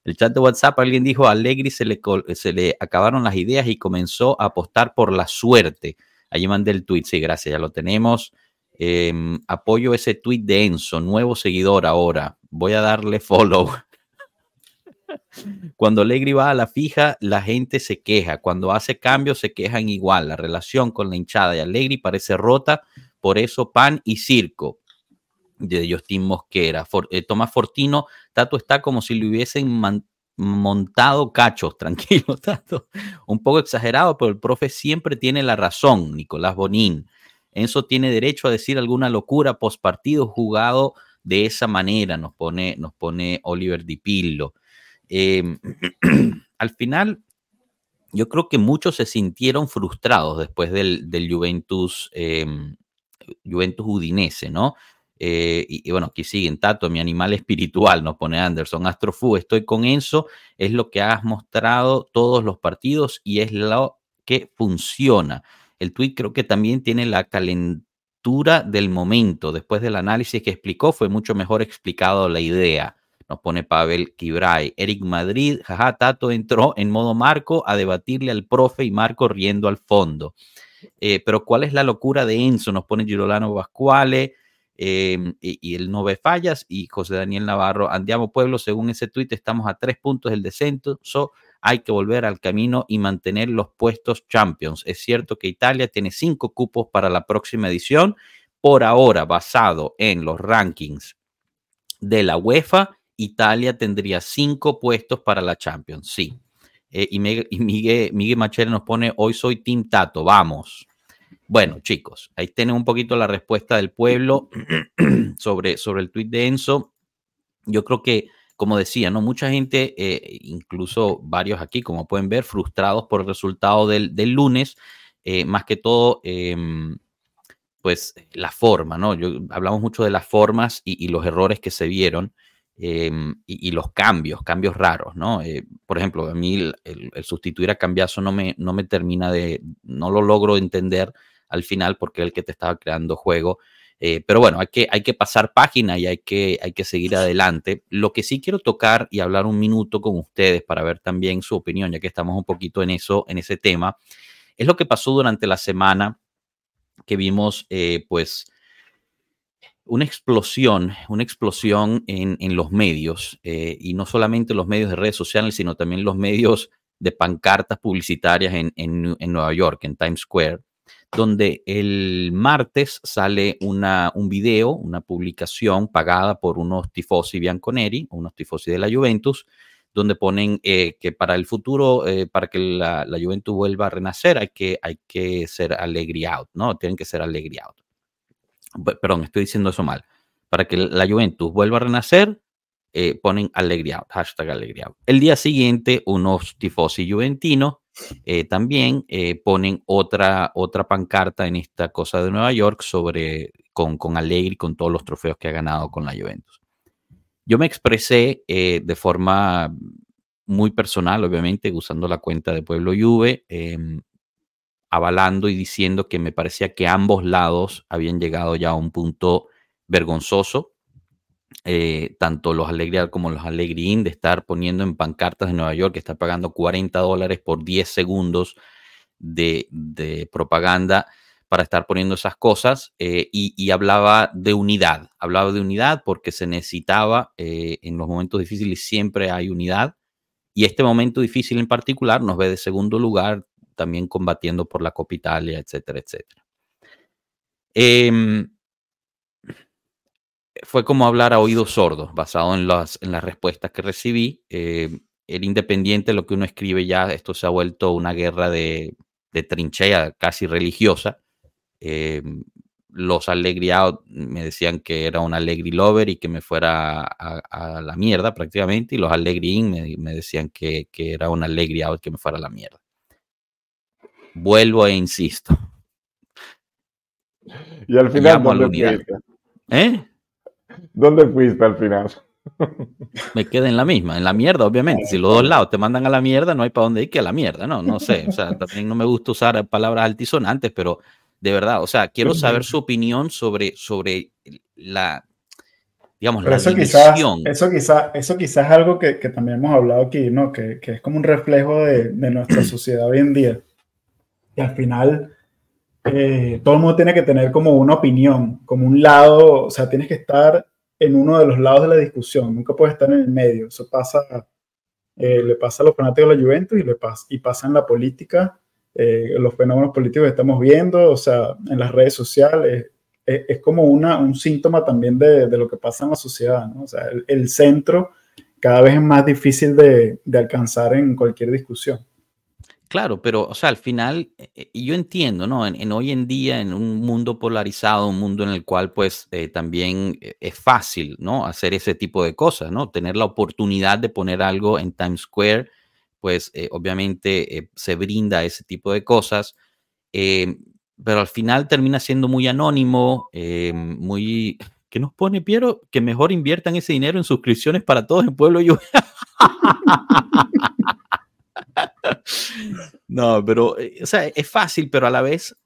El chat de WhatsApp, alguien dijo, a Allegri se le, se le acabaron las ideas y comenzó a apostar por la suerte. Allí mandé el tweet, sí, gracias, ya lo tenemos. Em, apoyo ese tweet de Enzo, nuevo seguidor ahora. Voy a darle follow. Cuando Allegri va a la fija, la gente se queja. Cuando hace cambios, se quejan igual. La relación con la hinchada de Allegri parece rota. Por eso, pan y circo de Justin Mosquera. Eh, Tomás Fortino, Tato está como si le hubiesen montado cachos. [LAUGHS] Tranquilo, Tato. Un poco exagerado, pero el profe siempre tiene la razón, Nicolás Bonín. Enzo tiene derecho a decir alguna locura post partido jugado de esa manera, nos pone, nos pone Oliver Di Em, [CLEARS THROAT] al final, yo creo que muchos se sintieron frustrados después del, Juventus, em, Juventus Udinese, ¿no? Eh, y, bueno, aquí siguen, Tato, mi animal [LAUGHS] espiritual, nos pone Anderson, Astrofu, estoy con Enzo, es lo que has mostrado todos los partidos y es lo que funciona. El tweet creo que también tiene la calentura del momento, después del análisis que explicó, fue mucho mejor explicado la idea nos pone Pavel Kibray. Eric Madrid, jaja, Tato entró en modo Marco a debatirle al profe y Marco riendo al fondo. Eh, pero ¿cuál es la locura de Enzo? Nos pone Girolano Vascuale em, y, el no ve fallas y José Daniel Navarro. Andiamo Pueblo, según ese tuit, estamos a tres puntos del descenso. hay que volver al camino y mantener los puestos champions. Es cierto que Italia tiene cinco cupos para la próxima edición. Por ahora, basado en los rankings de la UEFA, Italia tendría cinco puestos para la Champions, sí. Eh, y, Miguel, Miguel Machera nos pone, hoy soy Team Tato, vamos. Bueno, chicos, ahí tienen un poquito la respuesta del pueblo [CLEARS THROAT] sobre, sobre el tuit de Enzo. Yo creo que, como decía, ¿no? Mucha gente, eh, incluso varios aquí, como pueden ver, frustrados por el resultado del, lunes, eh, más que todo em, pues la forma, ¿no? Yo, hablamos mucho de las formas y, los errores que se vieron em, y, los cambios, cambios raros, ¿no? Eh, por ejemplo, a mí el, sustituir a Cambiazo no me, no me termina de, no lo logro entender al final porque el que te estaba creando juego. Eh, pero bueno, hay que, hay que pasar página y hay que, hay que seguir adelante. Lo que sí quiero tocar y hablar un minuto con ustedes para ver también su opinión, ya que estamos un poquito en eso, en ese tema, es lo que pasó durante la semana que vimos, eh, pues, una explosión, una explosión en, en los medios, eh, y no solamente los medios de redes sociales, sino también los medios de pancartas publicitarias en, en, Nueva York, en Times Square, donde el martes sale una, un video, una publicación pagada por unos tifosi bianconeri, unos tifosi de la Juventus, donde ponen eh, que para el futuro, eh, para que la, la, Juventus vuelva a renacer, hay que, hay que ser Allegri out, ¿no? Tienen que ser Allegri out. Perdón, estoy diciendo eso mal. Para que la Juventus vuelva a renacer, eh, ponen Allegri out, hashtag Allegri out. El día siguiente, unos tifosi juventinos eh, también eh, ponen otra, otra pancarta en esta cosa de Nueva York sobre con, con Allegri, con todos los trofeos que ha ganado con la Juventus. Yo me expresé de forma muy personal, obviamente, usando la cuenta de Pueblo Juve, em, avalando y diciendo que me parecía que ambos lados habían llegado ya a un punto vergonzoso eh, tanto los Alegría como los Alegrín de estar poniendo en pancartas de Nueva York, que está pagando 40 dólares por 10 segundos de, propaganda para estar poniendo esas cosas eh, y, hablaba de unidad, hablaba de unidad porque se necesitaba eh, en los momentos difíciles siempre hay unidad y este momento difícil en particular nos ve de segundo lugar también combatiendo por la Copa Italia, etcétera, etcétera. Em, fue como hablar a oídos sordos, basado en las, en las respuestas que recibí. El independiente, lo que uno escribe ya, esto se ha vuelto una guerra de, de trinchea casi religiosa. Eh, los alegriados me decían que era un alegri lover y que me fuera a, la mierda prácticamente, y los alegri me, me decían que, que, era un alegri que me fuera a la mierda. Vuelvo e insisto.
Y al final, ¿dónde ¿Eh? ¿Dónde fuiste al final? [LAUGHS]
Me quedé en la misma, en la mierda, obviamente. Si los dos lados te mandan a la mierda, no hay para dónde ir que a la mierda, no, no sé. O sea, [LAUGHS] también no me gusta usar palabras altisonantes, pero de verdad, o sea, quiero saber su opinión sobre, sobre la, digamos, la
eso quizás, eso quizás, eso quizás es algo que, que, también hemos hablado aquí, ¿no? Que, que es como un reflejo de, de, nuestra [CLEARS THROAT] sociedad hoy en día. Y al final, eh, todo el mundo tiene que tener como una opinión, como un lado, o sea, tienes que estar en uno de los lados de la discusión, nunca puedes estar en el medio. Eso pasa, eh, le pasa a los fanáticos de la Juventus y, le pasa, y pasa en la política, eh, los fenómenos políticos que estamos viendo, o sea, en las redes sociales. Es, como una, un síntoma también de, lo que pasa en la sociedad. O sea, el, centro cada vez es más difícil de alcanzar en cualquier discusión.
Claro, pero, o sea, al final, eh, eh, yo entiendo, ¿no? En, hoy en día, en un mundo polarizado, un mundo en el cual, pues, eh, también es fácil, ¿no? Hacer ese tipo de cosas, ¿no? Tener la oportunidad de poner algo en Times Square, pues, obviamente se brinda ese tipo de cosas, pero al final termina siendo muy anónimo, muy... ¿Qué nos pone, Piero? Que mejor inviertan ese dinero en suscripciones para todos el pueblo. Yo... [LAUGHS] no, pero, eh, o sea, es fácil, pero a la vez,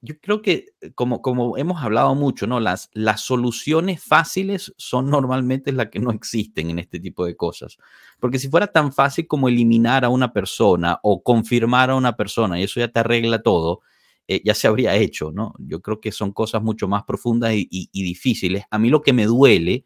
yo creo que eh, como, como hemos hablado mucho, ¿no? Las, las soluciones fáciles son normalmente las que no existen en este tipo de cosas. Porque si fuera tan fácil como eliminar a una persona o confirmar a una persona y eso ya te arregla todo, eh, ya se habría hecho, ¿no? Yo creo que son cosas mucho más profundas y, difíciles. A mí lo que me duele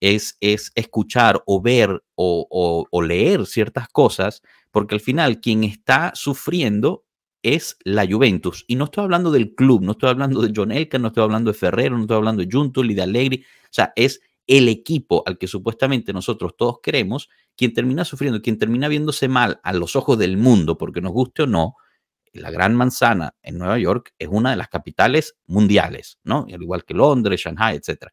es, es escuchar o ver o, o leer ciertas cosas porque al final quien está sufriendo es la Juventus. Y no estoy hablando del club, no estoy hablando de John Elka, no estoy hablando de Ferrero, no estoy hablando de Juntul y de Allegri. O sea, es el equipo al que supuestamente nosotros todos queremos, quien termina sufriendo, quien termina viéndose mal a los ojos del mundo, porque nos guste o no, la Gran Manzana en Nueva York es una de las capitales mundiales, ¿no? Al igual que Londres, Shanghai, etc.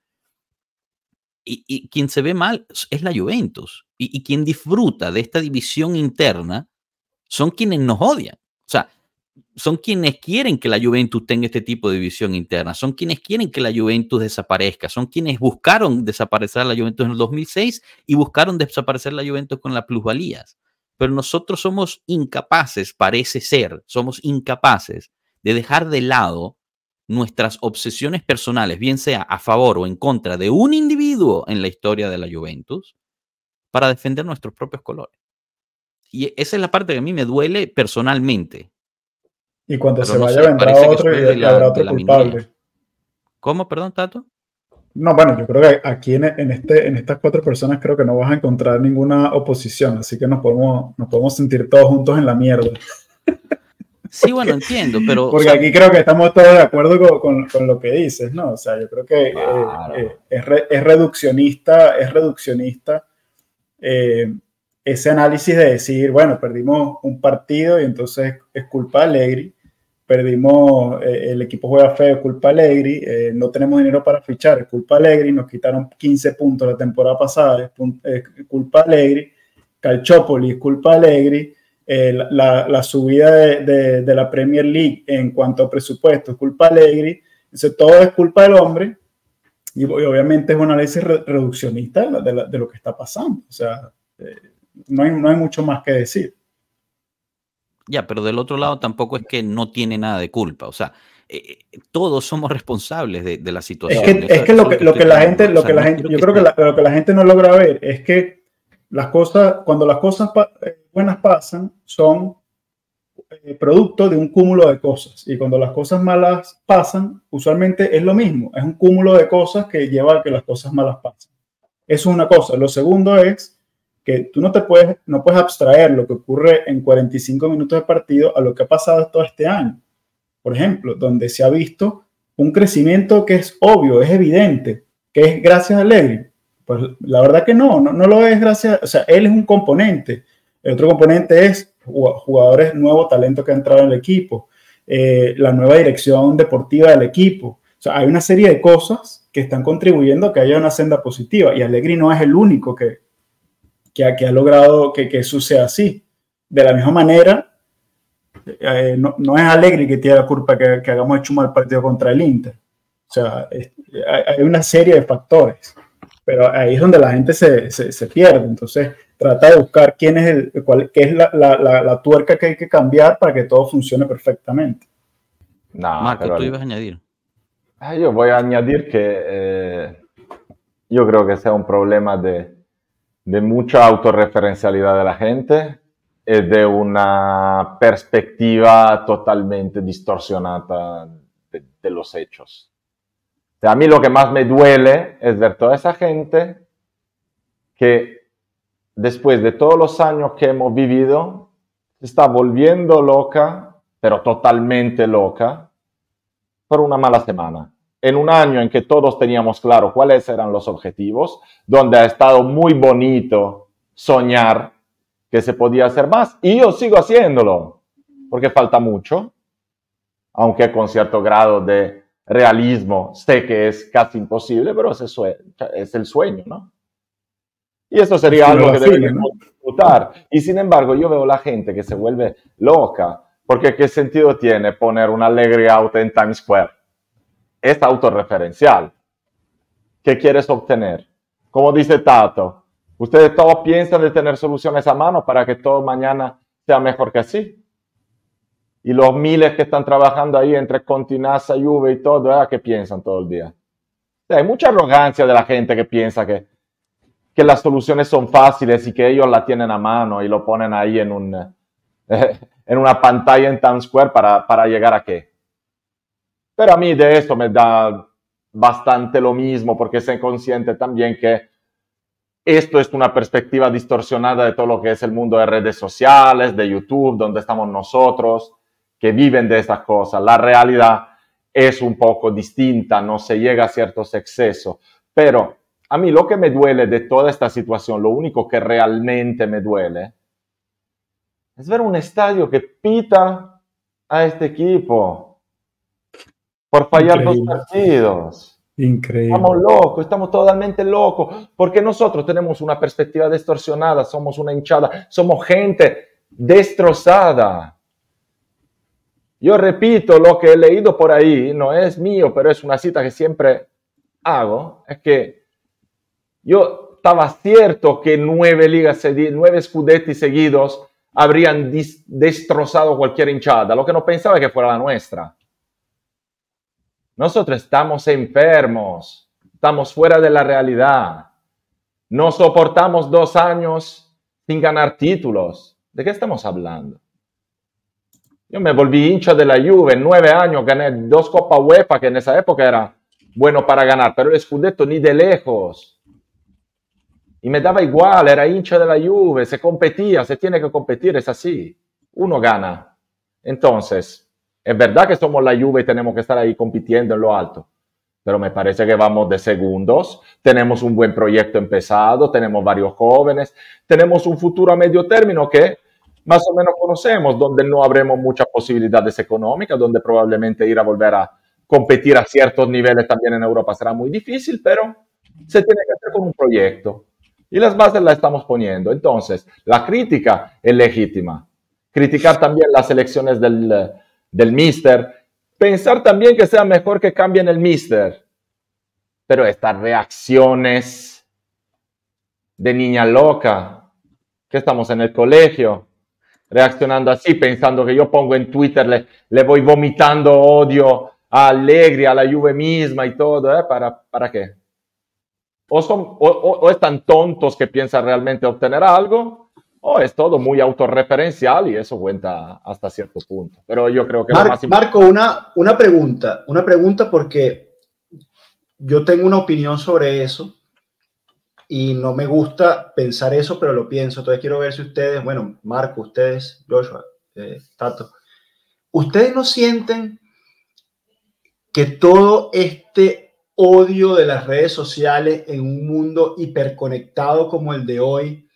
Y, quien se ve mal es la Juventus y, quien disfruta de esta división interna son quienes nos odian. O sea, son quienes quieren que la Juventus tenga este tipo de división interna, son quienes quieren que la Juventus desaparezca, son quienes buscaron desaparecer la Juventus en el 2006 y buscaron desaparecer la Juventus con las plusvalías. Pero nosotros somos incapaces, parece ser, somos incapaces de dejar de lado nuestras obsesiones personales, bien sea a favor o en contra de un individuo en la historia de la Juventus, para defender nuestros propios colores. Y esa es la parte que a mí me duele personalmente.
Y cuando se vaya vendrá otro y habrá otro culpable.
¿Cómo, perdón, Tato?
No, bueno, yo creo que aquí en, este, en estas cuatro personas creo que no vas a encontrar ninguna oposición, así que nos podemos, nos podemos sentir todos juntos en la mierda.
Sí, bueno, entiendo, pero...
Porque aquí creo que estamos todos de acuerdo con, con, lo que dices, ¿no? O sea, yo creo que eh, eh, es, es, reduccionista, es reduccionista eh, ese análisis de decir, bueno, perdimos un partido y entonces es culpa de Allegri, perdimos, el equipo juega feo, es culpa de Allegri, no tenemos dinero para fichar, es culpa de Allegri, nos quitaron 15 puntos la temporada pasada, es, culpa de Allegri, Calciopoli es culpa de Allegri, la, la, subida de, de, la Premier League en cuanto a presupuesto es culpa de Allegri, entonces todo es culpa del hombre y, obviamente es un análisis reduccionista de, de, lo que está pasando, o sea no hay, no hay mucho más que decir.
Ya, pero del otro lado tampoco es que no tiene nada de culpa. O sea, eh, eh, todos somos responsables de, la situación.
Es que, lo, que, lo que la gente, lo que la gente, yo creo que, lo que la gente no logra ver es que las cosas, cuando las cosas eh, buenas pasan, son producto de un cúmulo de cosas. Y cuando las cosas malas pasan, usualmente es lo mismo. Es un cúmulo de cosas que lleva a que las cosas malas pasen. Eso es una cosa. Lo segundo es que tú no te puedes, no puedes abstraer lo que ocurre en 45 minutos de partido a lo que ha pasado todo este año. Por ejemplo, donde se ha visto un crecimiento que es obvio, es evidente, que es gracias a Allegri. Pues la verdad que no, no, no lo es gracias, o sea, él es un componente. El otro componente es jugadores nuevo talento que ha entrado en el equipo, eh, la nueva dirección deportiva del equipo. O sea, hay una serie de cosas que están contribuyendo a que haya una senda positiva y Allegri no es el único que, que, ha logrado que, que, eso sea así. De la misma manera, eh, no, es Alegre que tiene la culpa que, que, hagamos hecho un mal partido contra el Inter. O sea, hay una serie de factores, pero ahí es donde la gente se, se, pierde. Entonces, trata de buscar quién es el, cuál, qué es la, la, la, tuerca que hay que cambiar para que todo funcione perfectamente.
No, Marco, tú ibas a añadir.
Ah, yo voy a añadir que eh, yo creo que sea un problema de, de mucha autorreferencialidad de la gente y de una perspectiva totalmente distorsionada de, los hechos. a mí lo que más me duele es ver toda esa gente que después de todos los años que hemos vivido, se está volviendo loca, pero totalmente loca, por una mala semana en un año en que todos teníamos claro cuáles eran los objetivos, donde ha estado muy bonito soñar que se podía hacer más. Y yo sigo haciéndolo, porque falta mucho, aunque con cierto grado de realismo sé que es casi imposible, pero es el sueño, ¿no? Y eso sería algo que deberíamos disfrutar. Y sin embargo, yo veo la gente que se vuelve loca, porque ¿qué sentido tiene poner una alegre auto en Times Square? es autorreferencial. ¿Qué quieres obtener? Como dice Tato, ustedes todos piensan de tener soluciones a mano para que todo mañana sea mejor que así. Y los miles que están trabajando ahí entre Continasa, Juve y todo, ¿eh? ¿qué piensan todo el día? hay mucha arrogancia de la gente que piensa que, que las soluciones son fáciles y que ellos la tienen a mano y lo ponen ahí en, un, [LAUGHS] en una pantalla en Times Square para, para llegar a qué? Pero a mí de esto me da bastante lo mismo porque soy consciente también que esto es una perspectiva distorsionada de todo lo que es el mundo de redes sociales, de YouTube, donde estamos nosotros, que viven de estas cosas. La realidad es un poco distinta, no se llega a ciertos excesos. Pero a mí lo que me duele de toda esta situación, lo único que realmente me duele, es ver un estadio que pita a este equipo por fallar dos partidos.
Increíble.
Estamos locos, estamos totalmente locos, porque nosotros tenemos una perspectiva distorsionada, somos una hinchada, somos gente destrozada. Yo repito lo que he leído por ahí, no es mío, pero es una cita que siempre hago, es que yo estaba cierto que nueve ligas, nueve scudetti seguidos habrían destrozado cualquier hinchada. Lo que no pensaba es que fuera la nuestra. Nosotros estamos enfermos, estamos fuera de la realidad. No soportamos dos años sin ganar títulos. ¿De qué estamos hablando? Yo me volví hincha de la Juve, nueve años gané dos Copa UEFA, que en esa época era bueno para ganar, pero el Scudetto ni de lejos. Y me daba igual, era hincha de la Juve, se competía, se tiene que competir, es así. Uno gana. Entonces, es verdad que somos la Juve y tenemos que estar ahí compitiendo en lo alto, pero me parece que vamos de segundos, tenemos un buen proyecto empezado, tenemos varios jóvenes, tenemos un futuro a medio término que más o menos conocemos, donde no habremos muchas posibilidades económicas, donde probablemente ir a volver a competir a ciertos niveles también en Europa será muy difícil, pero se tiene que hacer con un proyecto. Y las bases las estamos poniendo. Entonces, la crítica es legítima. Criticar también las elecciones del, del mister. Pensar también que sea mejor que cambien el mister. Pero estas reacciones de niña loca, que estamos en el colegio, reaccionando así, pensando que yo pongo en Twitter, le, le voy vomitando odio a Allegri, a la Juve misma y todo, ¿eh? ¿Para, ¿para qué? O, son, o, están tontos que piensan realmente obtener algo, o es todo muy autorreferencial y eso cuenta hasta cierto punto. Pero yo creo que...
Marco, una, una pregunta, una pregunta porque yo tengo una opinión sobre eso y no me gusta pensar eso, pero lo pienso. Entonces quiero ver si ustedes, bueno, Marco, ustedes, Joshua, eh, Tato, ¿ustedes no sienten que todo este odio de las redes sociales en un mundo hiperconectado como el de hoy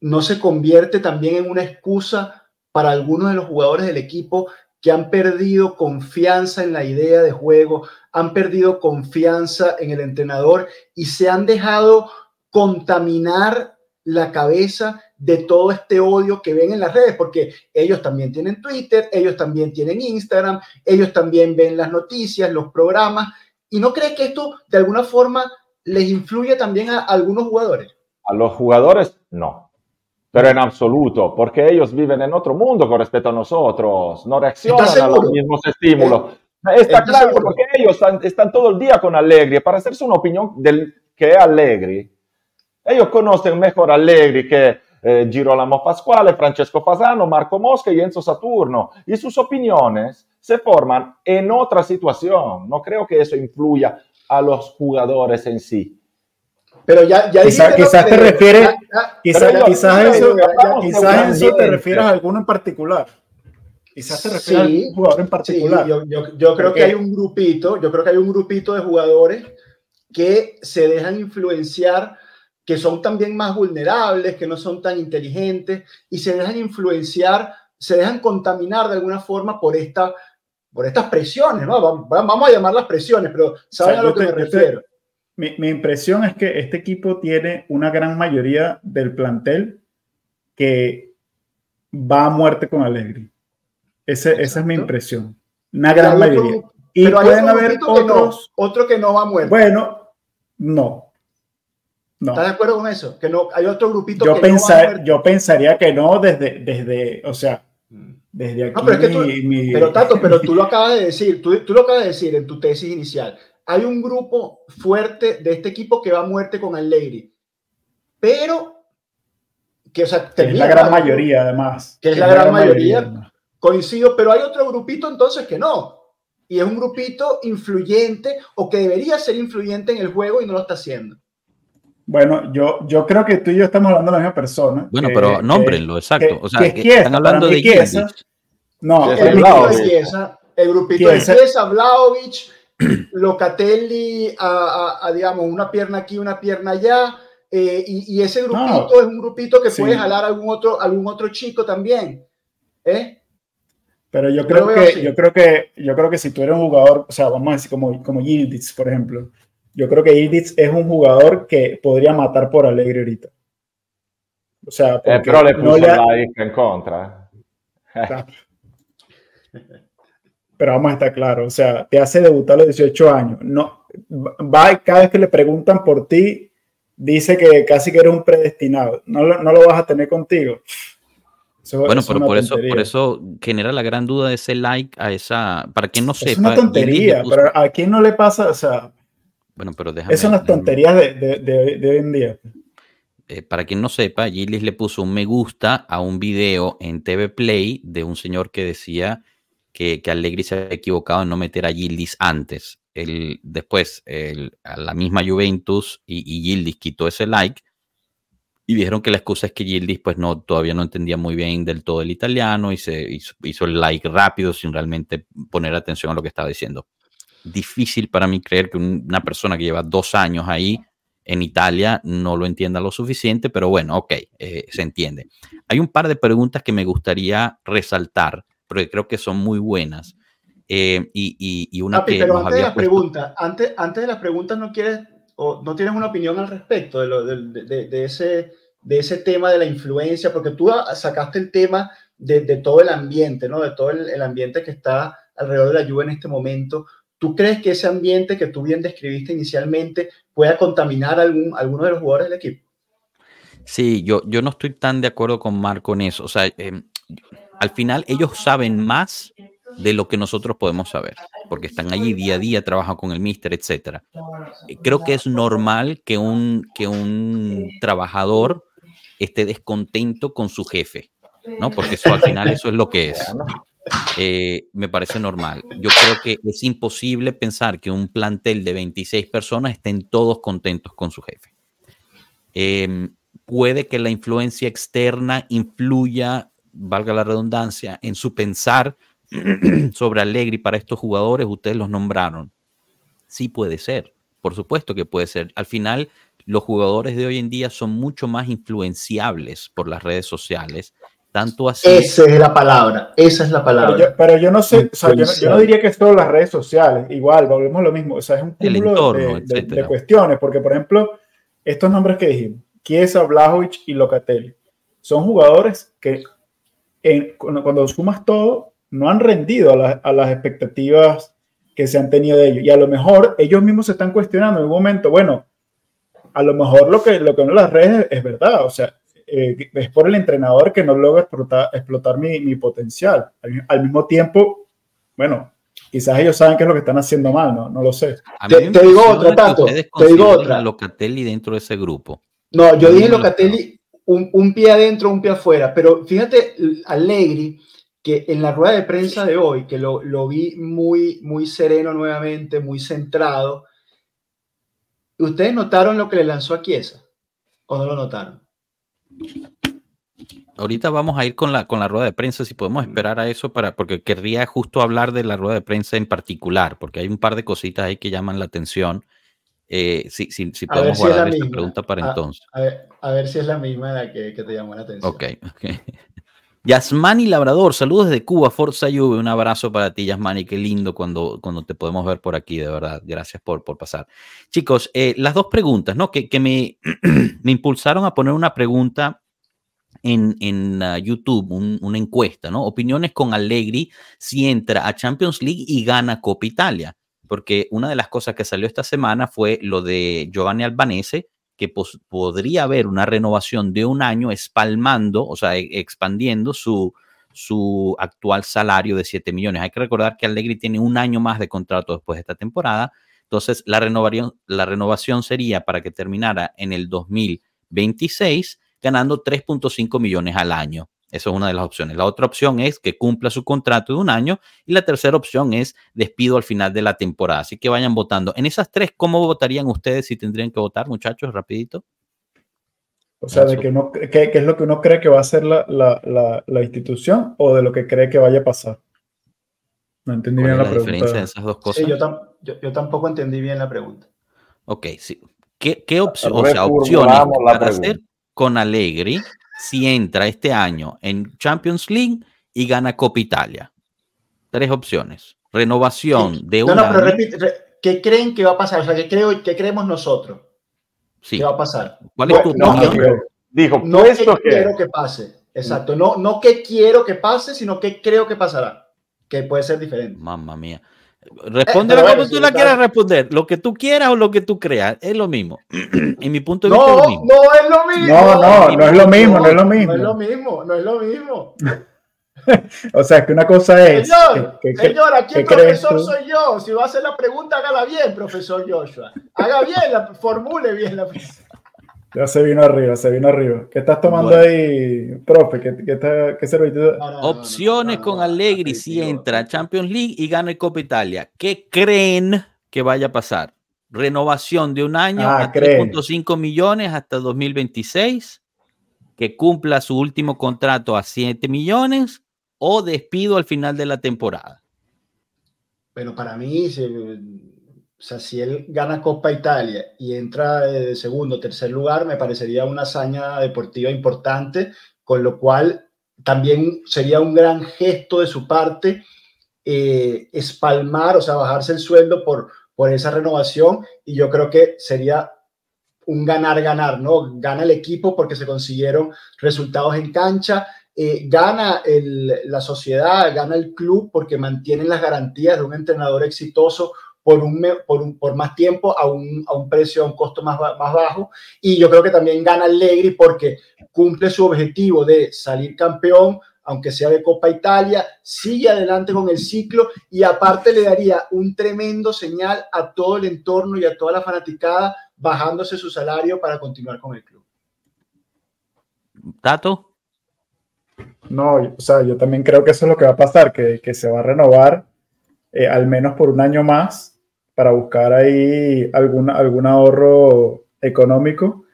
no se convierte también en una excusa para algunos de los jugadores del equipo que han perdido confianza en la idea de juego, han perdido confianza en el entrenador y se han dejado contaminar la cabeza de todo este odio que ven en las redes, porque ellos también tienen Twitter, ellos también tienen Instagram, ellos también ven las noticias, los programas, ¿Y no crees que esto de alguna forma les influye también a algunos jugadores?
A los jugadores no, pero en absoluto, porque ellos viven en otro mundo con respecto a nosotros, no reaccionan a los mismos estímulos. Eh, Está claro, porque ellos están, todo el día con Allegri. Para hacerse una opinión del que es Allegri, ellos conocen mejor Allegri que eh, Girolamo Pasquale, Francesco Fasano, Marco Mosca y Enzo Saturno. Y sus opiniones se forman en otra situación. No creo que eso influya a los jugadores en sí.
Pero ya, ya quizás te refieres, quizás, quizás eso, quizás eso te refieres a alguno en particular.
Quizás te refieres a un jugador en particular. yo, yo, yo, creo que hay un grupito, yo creo que hay un grupito de jugadores que se dejan influenciar, que son también más vulnerables, que no son tan inteligentes y se dejan influenciar, se dejan contaminar de alguna forma por esta por estas presiones, ¿no? Vamos a llamarlas presiones, pero ¿saben a lo que me refiero?
mi, mi, impresión es que este equipo tiene una gran mayoría del plantel que va a muerte con Alegri. Ese, esa es mi impresión. Una gran mayoría. y pueden haber otros.
otro que no va a muerte.
Bueno, no.
no. ¿Estás de acuerdo con eso? Que no, hay otro grupito
yo que no va a. Yo pensaría que no desde, desde, o sea, desde aquí,
pero, Tato, pero tú lo [LAUGHS] acabas de decir, tú, tú, lo acabas de decir en tu tesis inicial. Hay un grupo fuerte de este equipo que va a muerte con Allegri, pero que, o sea,
es la gran mayoría, además.
Que es, la, gran, mayoría, coincido, pero hay otro grupito entonces que no. Y es un grupito influyente o que debería ser influyente en el juego y no lo está haciendo.
Bueno, yo, yo creo que tú y yo estamos hablando de la misma persona.
Bueno, pero nómbrenlo, exacto. o sea, que, están hablando de
Chiesa. No, el grupito de Chiesa, el grupito de Chiesa, Vlaovic, [CLEARS THROAT] Locatelli, a, digamos, una pierna aquí, una pierna allá. Eh, y, ese grupito es un grupito que puede jalar algún otro, algún otro chico también. ¿eh?
Pero yo creo, que, yo creo que yo creo que si tú eres un jugador, o sea, vamos a decir como, como Yildiz, por ejemplo, yo creo que Yildiz es un jugador que podría matar por Alegre ahorita.
O sea, eh, pero le puso no le ha... la en contra.
pero vamos a estar claros, o sea, te hace debutar a los 18 años. No, va cada vez que le preguntan por ti, dice que casi que eres un predestinado. No, no lo vas a tener contigo.
bueno, pero por eso, por eso genera la gran duda de ese like a esa, para quien no sepa.
Es una tontería, pero a quién no le pasa, o sea.
Bueno, pero déjame.
Esas son las tonterías de, de, de, hoy en día.
Eh, para quien no sepa, Gillis le puso un me gusta a un video en TV Play de un señor que decía que, que Allegri se había equivocado en no meter a Gildis antes. El, después, el, a la misma Juventus y, y Gildis quitó ese like y dijeron que la excusa es que Gildis pues no, todavía no entendía muy bien del todo el italiano y se hizo, hizo, el like rápido sin realmente poner atención a lo que estaba diciendo. Difícil para mí creer que una persona que lleva dos años ahí en Italia no lo entienda lo suficiente, pero bueno, ok, eh, se entiende. Hay un par de preguntas que me gustaría resaltar, porque creo que son muy buenas. Eh, y, y, una que
pero antes de la pregunta, antes, antes de las preguntas, ¿no quieres o no tienes una opinión al respecto de, lo, de, de, ese, de ese tema de la influencia? Porque tú sacaste el tema de, todo el ambiente, ¿no? De todo el, el, ambiente que está alrededor de la lluvia en este momento. ¿Tú crees que ese ambiente que tú bien describiste inicialmente pueda contaminar a algún, alguno de los jugadores del equipo?
Sí, yo, yo no estoy tan de acuerdo con Marco en eso. O sea, em, al final ellos saben más de lo que nosotros podemos saber, porque están allí día a día, trabajan con el mister, etc. Creo que es normal que un, que un trabajador esté descontento con su jefe, ¿no? Porque eso al final eso es lo que es. Eh, me parece normal. Yo creo que es imposible pensar que un plantel de 26 personas estén todos contentos con su jefe. Em, puede que la influencia externa influya, valga la redundancia, en su pensar [CLEARS THROAT] sobre Allegri para estos jugadores. Ustedes los nombraron. Sí puede ser, por supuesto que puede ser. Al final, los jugadores de hoy en día son mucho más influenciables por las redes sociales tanto así.
Esa es la palabra, esa es la palabra.
Pero yo, no sé, o sea, yo, no, diría que es todo las redes sociales, igual, volvemos a lo mismo, o sea, es un cúmulo de, cuestiones, porque por ejemplo, estos nombres que dijimos, Chiesa, Blajovic y Locatelli, son jugadores que cuando, sumas todo, no han rendido a, las expectativas que se han tenido de ellos, y a lo mejor ellos mismos se están cuestionando en un momento, bueno, a lo mejor lo que, lo que en las redes es verdad, o sea, eh, es por el entrenador que no logra explotar, explotar mi, mi, potencial. Al, mismo tiempo, bueno, quizás ellos saben qué es lo que están haciendo mal, no, no lo sé.
Te, digo otra, Tato, te digo otra.
Locatelli dentro de ese grupo.
No, yo dije Locatelli un, un, pie adentro, un pie afuera, pero fíjate, Allegri, que en la rueda de prensa de hoy, que lo, lo vi muy, muy sereno nuevamente, muy centrado, ¿ustedes notaron lo que le lanzó a Chiesa? ¿O no lo notaron?
Ahorita vamos a ir con la, con la rueda de prensa, si podemos esperar a eso, para, porque querría justo hablar de la rueda de prensa en particular, porque hay un par de cositas ahí que llaman la atención. Eh, si, si, si podemos guardar esta pregunta para entonces.
A ver, si es la misma la que, que, te llamó la atención. Ok, ok. [LAUGHS]
Yasmani Labrador, saludos desde Cuba, Forza Juve, un abrazo para ti, Yasmani, qué lindo cuando, cuando te podemos ver por aquí, de verdad, gracias por, por pasar. Chicos, eh, las dos preguntas, ¿no? Que, que me, [CLEARS THROAT] me impulsaron a poner una pregunta en, en uh, YouTube, una encuesta, ¿no? Opiniones con Allegri si entra a Champions League y gana Copa Italia, porque una de las cosas que salió esta semana fue lo de Giovanni Albanese, que podría haber una renovación de un año espalmando, o sea, e, expandiendo su, su actual salario de 7 millones. Hay que recordar que Allegri tiene un año más de contrato después de esta temporada. Entonces, la renovación, la renovación sería para que terminara en el 2026 ganando 3.5 millones al año. Esa es una de las opciones. La otra opción es que cumpla su contrato de un año y la tercera opción es despido al final de la temporada. Así que vayan votando. En esas tres, ¿cómo votarían ustedes si tendrían que votar, muchachos? Rapidito.
O sea, de que no, ¿qué, es lo que uno cree que va a ser la, la, la, institución o de lo que cree que vaya a pasar?
No entendí bien la, pregunta. diferencia de esas dos cosas?
Sí, yo, yo, tampoco entendí bien la pregunta.
Ok, sí. ¿Qué, qué opción, o sea, opciones para hacer con Allegri si entra este año en Champions League y gana Copa Italia? Tres opciones. Renovación de un. No, no, pero
repite, ¿qué creen que va a pasar? O sea, ¿qué, creo, qué creemos nosotros? Sí. ¿Qué va a pasar?
¿Cuál es tu opinión?
Dijo, no qué quiero que pase. Exacto. No, no qué quiero que pase, sino qué creo que pasará. que puede ser diferente.
Mamma mía. Responde eh, como tú la quieras responder. Lo que tú quieras o lo que tú creas. Es lo mismo. [CLEARS THROAT] en mi punto de vista
no, es lo mismo. No es lo mismo.
No, no, no es lo mismo. No, es lo mismo.
No es lo mismo. No es lo mismo. [LAUGHS]
o sea, que una cosa es.
Señor, señor aquí el profesor soy yo. Si va a hacer la pregunta, hágala bien, profesor Joshua. Haga bien, la, formule bien la pregunta.
Ya se vino arriba, se vino arriba. ¿Qué estás tomando ahí, profe? ¿Qué, qué, qué
Opciones con Allegri si entra a Champions League y gana el Copa Italia. ¿Qué creen que vaya a pasar? Renovación de un año ah, a 3.5 millones hasta 2026. Que cumpla su último contrato a 7 millones o despido al final de la temporada.
Pero para mí, o sea, si él gana Copa Italia y entra de segundo o tercer lugar, me parecería una hazaña deportiva importante, con lo cual también sería un gran gesto de su parte eh, espalmar, o sea, bajarse el sueldo por, por esa renovación y yo creo que sería un ganar-ganar, ¿no? Gana el equipo porque se consiguieron resultados en cancha, eh, gana la sociedad, gana el club porque mantienen las garantías de un entrenador exitoso por, un, por, por más tiempo a un, a un, precio, a un costo más, más bajo. Y yo creo que también gana Allegri porque cumple su objetivo de salir campeón, aunque sea de Copa Italia, sigue adelante con el ciclo y aparte le daría un tremendo señal a todo el entorno y a toda la fanaticada bajándose su salario para continuar con el club.
Tato.
No, o sea, yo también creo que eso es lo que va a pasar, que, que se va a renovar eh, al menos por un año más para buscar ahí algún, algún ahorro económico.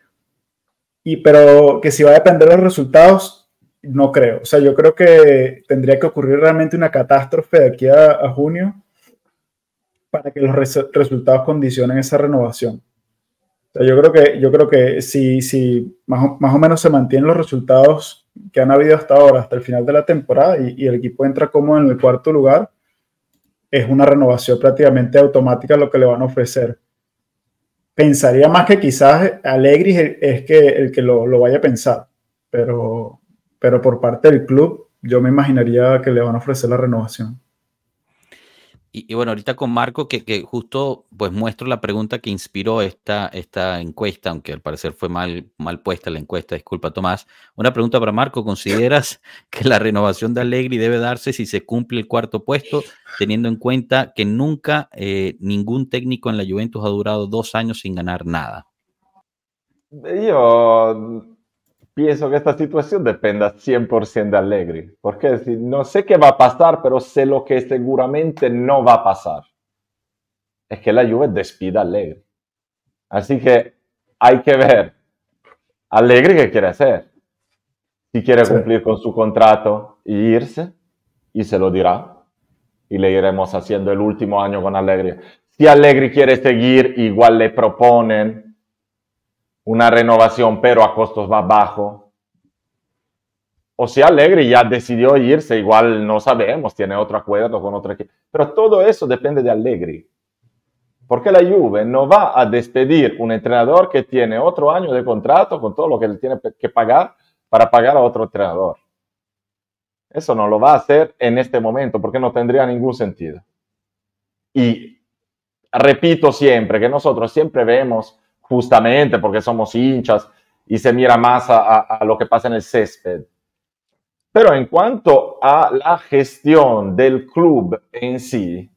Y, pero que si va a depender de los resultados, no creo. O sea, yo creo que tendría que ocurrir realmente una catástrofe de aquí a, junio para que los resultados condicionen esa renovación. O sea, yo creo que, yo creo que si, si más, o, más, o, menos se mantienen los resultados que han habido hasta ahora, hasta el final de la temporada, y, y el equipo entra como en el cuarto lugar, es una renovación prácticamente automática lo que le van a ofrecer. Pensaría más que quizás Alegri es, que el que lo, vaya a pensar, pero, pero por parte del club yo me imaginaría que le van a ofrecer la renovación.
Y, bueno, ahorita con Marco, que, justo pues muestro la pregunta que inspiró esta, esta encuesta, aunque al parecer fue mal, mal puesta la encuesta, disculpa Tomás. Una pregunta para Marco, ¿consideras [LAUGHS] que la renovación de Allegri debe darse si se cumple el cuarto puesto, teniendo en cuenta que nunca eh, ningún técnico en la Juventus ha durado dos años sin ganar nada?
Yo pienso que esta situación dependa 100% de Allegri, porque no sé qué va a pasar, pero sé lo que seguramente no va a pasar. Es que la Juve despida a Allegri. Así que hay que ver Allegri qué quiere hacer. Si quiere cumplir con su contrato y irse, y se lo dirá. Y le iremos haciendo el último año con Allegri. Si Allegri quiere seguir, igual le proponen una renovación, pero a costos más bajos. O sea, Alegre ya decidió irse, igual no sabemos, tiene otro acuerdo con otro equipo. Pero todo eso depende de Allegri. Porque la Juve no va a despedir un entrenador que tiene otro año de contrato con todo lo que le tiene que pagar para pagar a otro entrenador. Eso no lo va a hacer en este momento porque no tendría ningún sentido. Y repito siempre que nosotros siempre vemos justamente porque somos hinchas y se mira más a, lo que pasa en el césped. Pero en cuanto a la gestión del club en sí,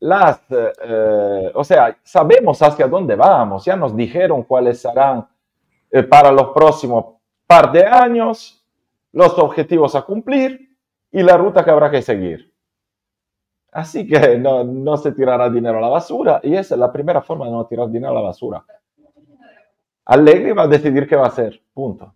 las, eh, o sea, sabemos hacia dónde vamos, ya nos dijeron cuáles serán eh, para los próximos par de años los objetivos a cumplir y la ruta que habrá que seguir. Así que no, se tirará dinero a la basura y esa es la primera forma de no tirar dinero a la basura. Allegri va a decidir qué va a hacer, punto.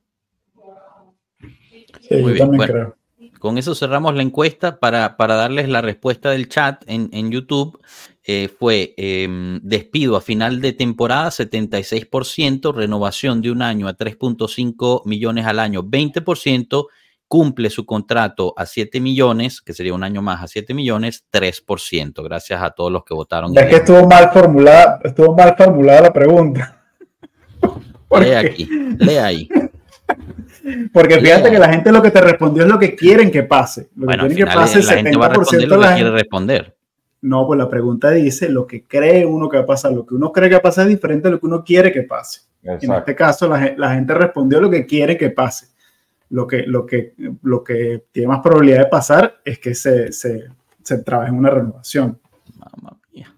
Sí, también creo. Con eso cerramos la encuesta para, darles la respuesta del chat en, YouTube. Eh, fue em, despido a final de temporada 76%, renovación de un año a 3.5 millones al año 20%, cumple su contrato a 7 millones, que sería un año más a 7 millones, 3%. Gracias a todos los que votaron.
Es que estuvo mal formulada, estuvo mal formulada la pregunta. [LAUGHS]
Lee aquí, lee ahí.
Porque fíjate que la gente lo que te respondió es lo que quieren que pase. Lo
que quieren que pase, la gente va a responder lo que quiere responder.
No, pues la pregunta dice lo que cree uno que va a pasar. Lo que uno cree que va a pasar es diferente a lo que uno quiere que pase. En este caso, la, la, gente respondió lo que quiere que pase. Lo que, lo que, lo que tiene más probabilidad de pasar es que se, se, se trabaje en una renovación. Mamma mía.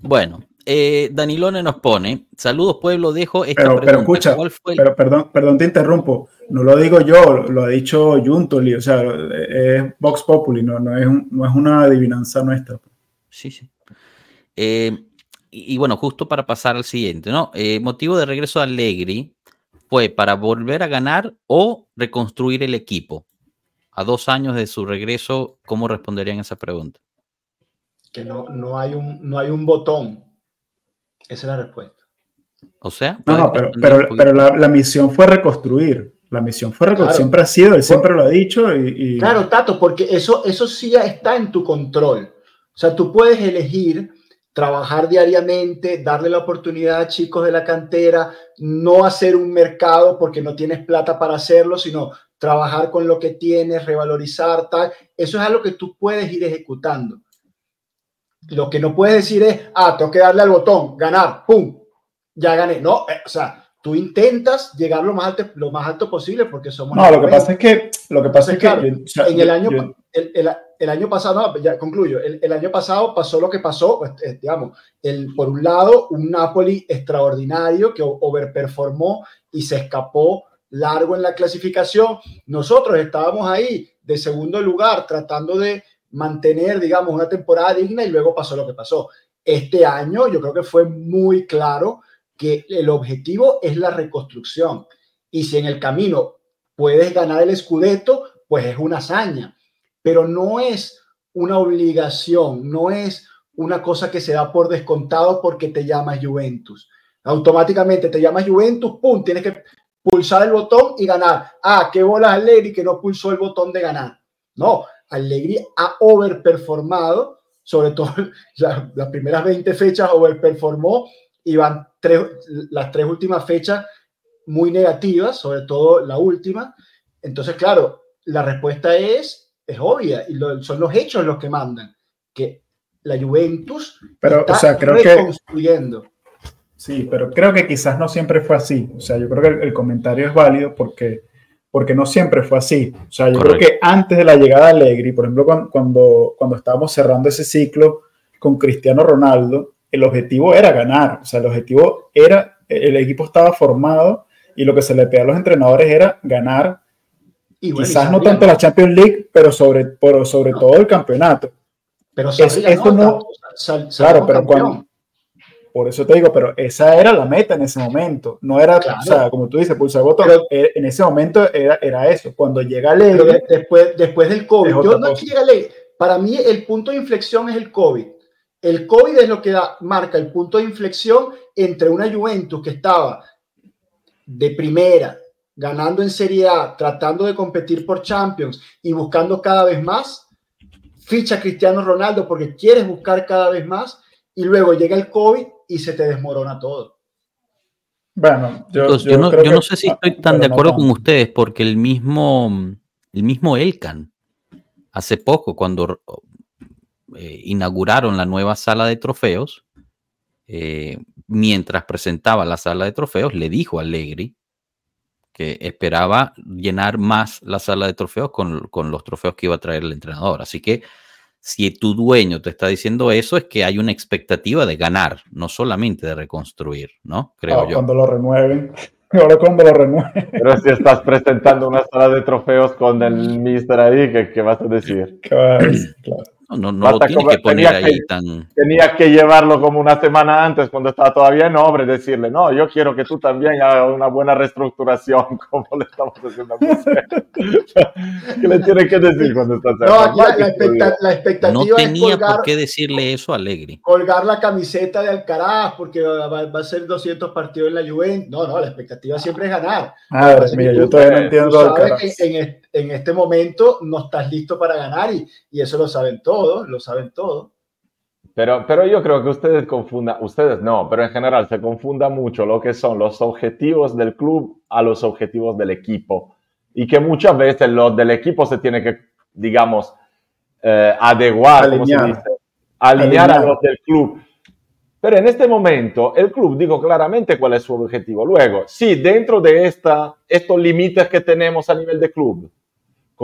Bueno, eh, Danilone nos pone, saludos pueblo, dejo
esta pero, Pero escucha, pero perdón, perdón, te interrumpo, no lo digo yo, lo ha dicho Juntoli, o sea, es Vox Populi, no, no, es, no es una adivinanza nuestra.
Sí, sí. Eh, y, bueno, justo para pasar al siguiente, ¿no? Eh, motivo de regreso a Allegri fue para volver a ganar o reconstruir el equipo. A dos años de su regreso, ¿cómo responderían esa pregunta?
Que no, no, hay, un, no hay un botón esa es la respuesta.
O sea,
no, pero, pero, la, misión fue reconstruir. La misión fue reconstruir. Siempre ha sido, él siempre lo ha dicho. Y,
Claro, Tato, porque eso, eso sí ya está en tu control. O sea, tú puedes elegir trabajar diariamente, darle la oportunidad a chicos de la cantera, no hacer un mercado porque no tienes plata para hacerlo, sino trabajar con lo que tienes, revalorizar, tal. Eso es algo que tú puedes ir ejecutando. Lo que no puedes decir es, ah, tengo que darle al botón, ganar, pum, ya gané. No, eh, o sea, tú intentas llegar lo más alto, lo más alto posible porque somos.
No, lo que pasa es que, lo que pasa es que
en el año, el, año pasado, ya concluyo, el, año pasado pasó lo que pasó, pues, eh, digamos, por un lado, un Napoli extraordinario que overperformó y se escapó largo en la clasificación. Nosotros estábamos ahí de segundo lugar tratando de mantener, digamos, una temporada digna y luego pasó lo que pasó. Este año yo creo que fue muy claro que el objetivo es la reconstrucción. Y si en el camino puedes ganar el Scudetto, pues es una hazaña. Pero no es una obligación, no es una cosa que se da por descontado porque te llamas Juventus. Automáticamente te llamas Juventus, pum, tienes que pulsar el botón y ganar. Ah, qué bolas Allegri que no pulsó el botón de ganar. No, Allegri ha overperformado, sobre todo [LAUGHS] las primeras 20 fechas overperformó y van tres, las tres últimas fechas muy negativas, sobre todo la última. Entonces, claro, la respuesta es, es obvia y son los hechos los que mandan, que la Juventus
pero, está o sea, creo reconstruyendo. sí, pero creo que quizás no siempre fue así. O sea, yo creo que el comentario es válido porque porque no siempre fue así. O sea, yo creo que antes de la llegada de Allegri, por ejemplo, cuando, cuando, estábamos cerrando ese ciclo con Cristiano Ronaldo, el objetivo era ganar. O sea, el objetivo era, el equipo estaba formado y lo que se le pedía a los entrenadores era ganar. Y Quizás no tanto la Champions League, pero sobre, sobre todo el campeonato.
Pero eso no,
claro, pero cuando, por eso te digo, pero esa era la meta en ese momento. No era, o sea, como tú dices, pulsar botón. Eh, en ese momento era, era eso. Cuando llega ley.
Después, después del COVID. Yo no llega. Para mí, el punto de inflexión es el COVID. El COVID es lo que da, marca el punto de inflexión entre una Juventus que estaba de primera, ganando en Serie A, tratando de competir por Champions y buscando cada vez más. Ficha Cristiano Ronaldo porque quieres buscar cada vez más. Y luego llega el COVID y se te desmorona todo.
Bueno,
yo, no, sé si estoy tan de acuerdo con ustedes porque el mismo, el mismo Elkan, hace poco, cuando eh, inauguraron la nueva sala de trofeos, eh, mientras presentaba la sala de trofeos, le dijo a Allegri que esperaba llenar más la sala de trofeos con, con los trofeos que iba a traer el entrenador. Así que si tu dueño te está diciendo eso, es que hay una expectativa de ganar, no solamente de reconstruir, ¿no? Creo ah, yo.
Cuando lo renueven. [LAUGHS] Ahora cuando lo renueven.
Pero si estás presentando una sala de trofeos con el mister ahí, ¿qué, vas a decir? Claro.
No, no, lo tiene que poner ahí tan.
Tenía que llevarlo como una semana antes, cuando estaba todavía en obra, y decirle: No, yo quiero que tú también hagas una buena reestructuración, [LAUGHS] como le estamos haciendo a [LAUGHS] ¿Qué le tiene que decir cuando estás
No, la, la, expectativa
no tenía por qué decirle eso a Alegri.
Colgar la camiseta de Alcaraz, porque va, a ser 200 partidos en la Juventus. No, no, la expectativa siempre es ganar.
Ah, mira, yo todavía no entiendo
Alcaraz. En, en, este momento no estás listo para ganar y, y eso lo saben todos lo saben todo.
Pero, pero yo creo que ustedes confundan, ustedes no, pero en general se confunda mucho lo que son los objetivos del club a los objetivos del equipo y que muchas veces los del equipo se tiene que, digamos, eh, adecuar, alinear, alinear a los del club. Pero en este momento el club dijo claramente cuál es su objetivo. Luego, si dentro de esta, estos límites que tenemos a nivel de club